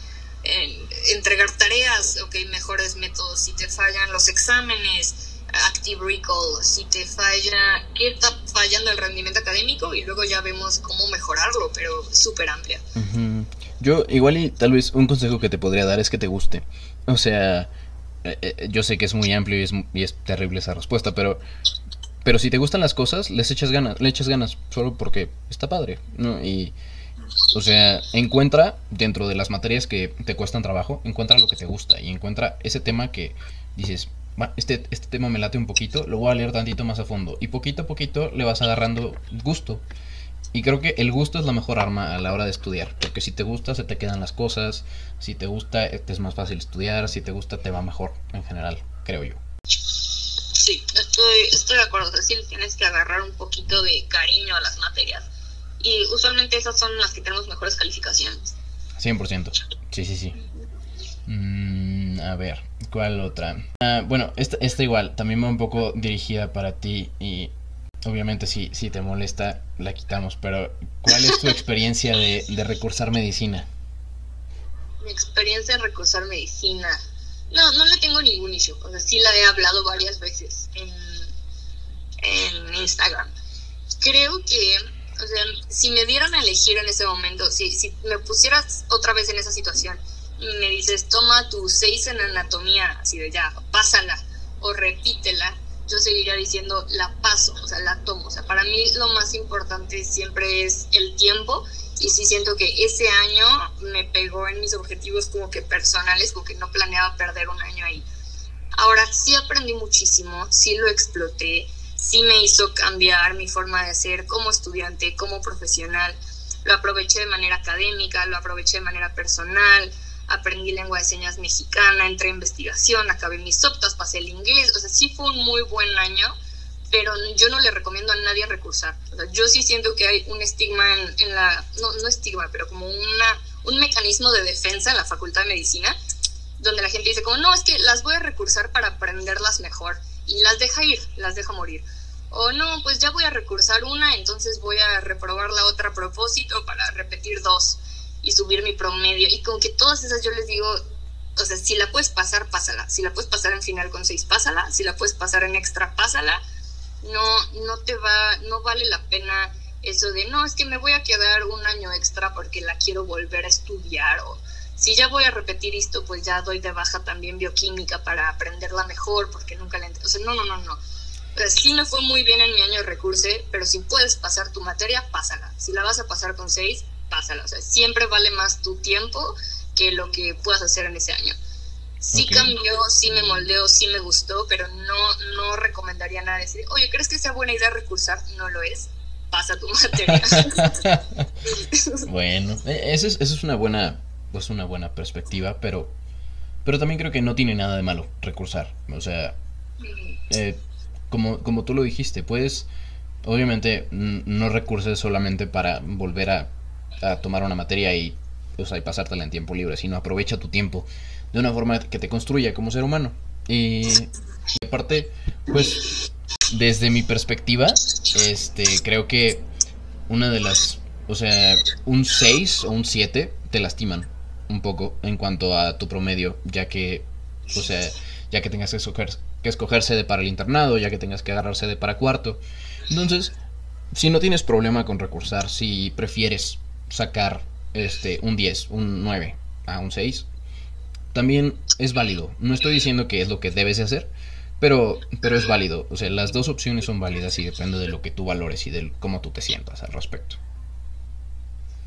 entregar tareas, ok, mejores métodos. Si te fallan los exámenes, Active Recall. Si te falla, ¿qué está fallando el rendimiento académico? Y luego ya vemos cómo mejorarlo, pero súper amplia. Yo, igual y tal vez un consejo que te podría dar es que te guste. O sea, eh, eh, yo sé que es muy amplio y es, y es terrible esa respuesta, pero pero si te gustan las cosas, les echas ganas, le echas ganas solo porque está padre, ¿no? Y, o sea, encuentra dentro de las materias que te cuestan trabajo, encuentra lo que te gusta y encuentra ese tema que dices, este, este tema me late un poquito, lo voy a leer tantito más a fondo y poquito a poquito le vas agarrando gusto. Y creo que el gusto es la mejor arma a la hora de estudiar, porque si te gusta se te quedan las cosas, si te gusta es más fácil estudiar, si te gusta te va mejor en general, creo yo. Sí, estoy, estoy de acuerdo. Es tienes que agarrar un poquito de cariño a las materias. Y usualmente esas son las que tenemos mejores calificaciones. 100%. Sí, sí, sí. Mm, a ver, ¿cuál otra? Ah, bueno, esta, esta igual, también va un poco dirigida para ti y obviamente si, si te molesta la quitamos, pero ¿cuál es tu experiencia de, de recursar medicina? Mi experiencia en recursar medicina. No, no le tengo ningún issue. O sea, sí la he hablado varias veces en, en Instagram. Creo que, o sea, si me dieran a elegir en ese momento, si, si me pusieras otra vez en esa situación y me dices, toma tu 6 en anatomía, así de ya, pásala o repítela, yo seguiría diciendo, la paso, o sea, la tomo. O sea, para mí lo más importante siempre es el tiempo y sí siento que ese año me pegó en mis objetivos como que personales, como que no planeaba perder un año ahí. Ahora sí aprendí muchísimo, sí lo exploté, sí me hizo cambiar mi forma de ser como estudiante, como profesional. Lo aproveché de manera académica, lo aproveché de manera personal, aprendí lengua de señas mexicana, entré a investigación, acabé mis optas, pasé el inglés, o sea, sí fue un muy buen año pero yo no le recomiendo a nadie recursar. yo sí siento que hay un estigma en, la, no, no estigma, pero como una, un mecanismo de defensa en la Facultad de Medicina donde la gente dice como, no, es que las voy a recursar para aprenderlas mejor y las deja ir, las deja morir. O no, pues ya voy a recursar una, entonces voy a reprobar la otra a propósito para repetir dos y subir mi promedio. Y como que todas esas yo les digo, o sea, si la puedes pasar, pásala. Si la puedes pasar en final con seis, pásala. Si la puedes pasar en extra, pásala. No, no te va, no vale la pena eso de, no, es que me voy a quedar un año extra porque la quiero volver a estudiar o si ya voy a repetir esto, pues ya doy de baja también bioquímica para aprenderla mejor porque nunca la entendí. O sea, no, no, no, no. O sea, sí me fue muy bien en mi año de recurse, pero si puedes pasar tu materia, pásala. Si la vas a pasar con seis, pásala. O sea, siempre vale más tu tiempo que lo que puedas hacer en ese año. Sí cambió, sí me moldeó, sí me gustó, pero no, no recomendaría nada decir, oye, ¿crees que sea buena idea recursar? No lo es. Pasa tu materia. bueno, e, eso es, eso es una buena pues una buena perspectiva, pero pero también creo que no tiene nada de malo recursar. O sea, eh, como, como tú lo dijiste, puedes, obviamente, no recurses solamente para volver a, tomar una materia y, o sea, y pasártela en tiempo libre, sino aprovecha tu tiempo de una forma que te construya como ser humano. Y, y aparte, pues, desde mi perspectiva, este, creo que una de las, o sea, un 6 o un 7 te lastiman un poco en cuanto a tu promedio, ya que, o sea, ya que tengas que escoger, para el internado, ya que tengas que agarrar sede para cuarto. Entonces, si no tienes problema con recursar, si prefieres sacar este un 10, un 9 a un 6, también es válido. No estoy diciendo que es lo que debes de hacer, pero, pero es válido. O sea, las dos opciones son válidas y depende de lo que tú valores y de cómo tú te sientas al respecto.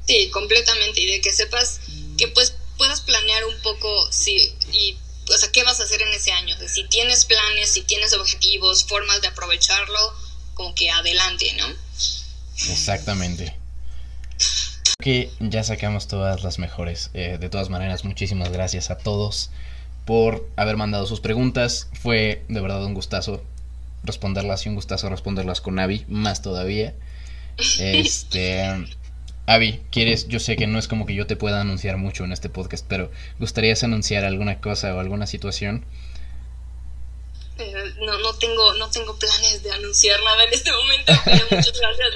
Sí, completamente. Y de que sepas que pues puedas planear un poco si, y, o sea, qué vas a hacer en ese año. si tienes planes, si tienes objetivos, formas de aprovecharlo, como que adelante, ¿no? Exactamente. Que ya sacamos todas las mejores. Eh, de todas maneras, muchísimas gracias a todos por haber mandado sus preguntas. Fue de verdad un gustazo responderlas y un gustazo responderlas con Avi, más todavía. Este. Avi, ¿quieres? Yo sé que no es como que yo te pueda anunciar mucho en este podcast, pero ¿gustarías anunciar alguna cosa o alguna situación? Eh, no, no tengo, no tengo planes de anunciar nada en este momento, pero muchas gracias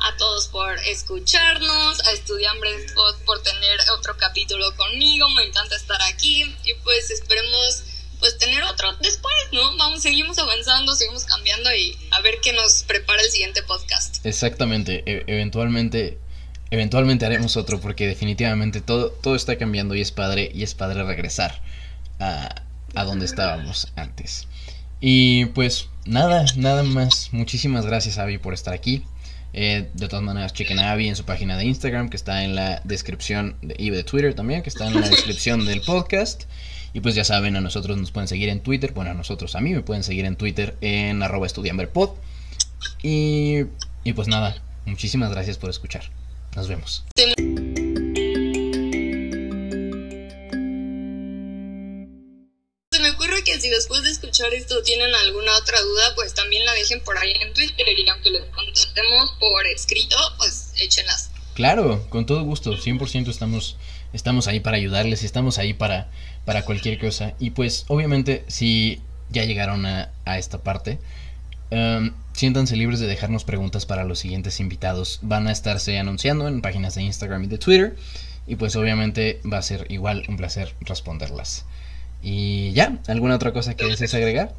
a, a, todos por escucharnos, a Estudiambres por, por tener otro capítulo conmigo, me encanta estar aquí y pues esperemos pues tener otro después, ¿no? Vamos, seguimos avanzando, seguimos cambiando y a ver qué nos prepara el siguiente podcast. Exactamente, e eventualmente eventualmente haremos otro porque definitivamente todo, todo está cambiando y es padre y es padre regresar a, a donde estábamos antes. Y pues nada, nada más. Muchísimas gracias Avi por estar aquí. Eh, de todas maneras, chequen a Avi en su página de Instagram, que está en la descripción, de, y de Twitter también, que está en la descripción del podcast. Y pues ya saben, a nosotros nos pueden seguir en Twitter. Bueno, a nosotros, a mí me pueden seguir en Twitter en arroba estudiamberpod. Y, y pues nada, muchísimas gracias por escuchar. Nos vemos. Se me ocurre que si después de escuchar esto tienen alguna otra duda, pues también la dejen por ahí en Twitter y aunque les contestemos por escrito, pues échenlas. Claro, con todo gusto, 100% estamos, estamos ahí para ayudarles, estamos ahí para, para cualquier cosa. Y pues obviamente si ya llegaron a, a esta parte, um, siéntanse libres de dejarnos preguntas para los siguientes invitados. Van a estarse anunciando en páginas de Instagram y de Twitter. Y pues obviamente va a ser igual un placer responderlas. Y ya, ¿alguna otra cosa que desees agregar?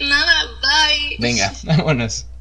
Nada, bye. Venga, vámonos.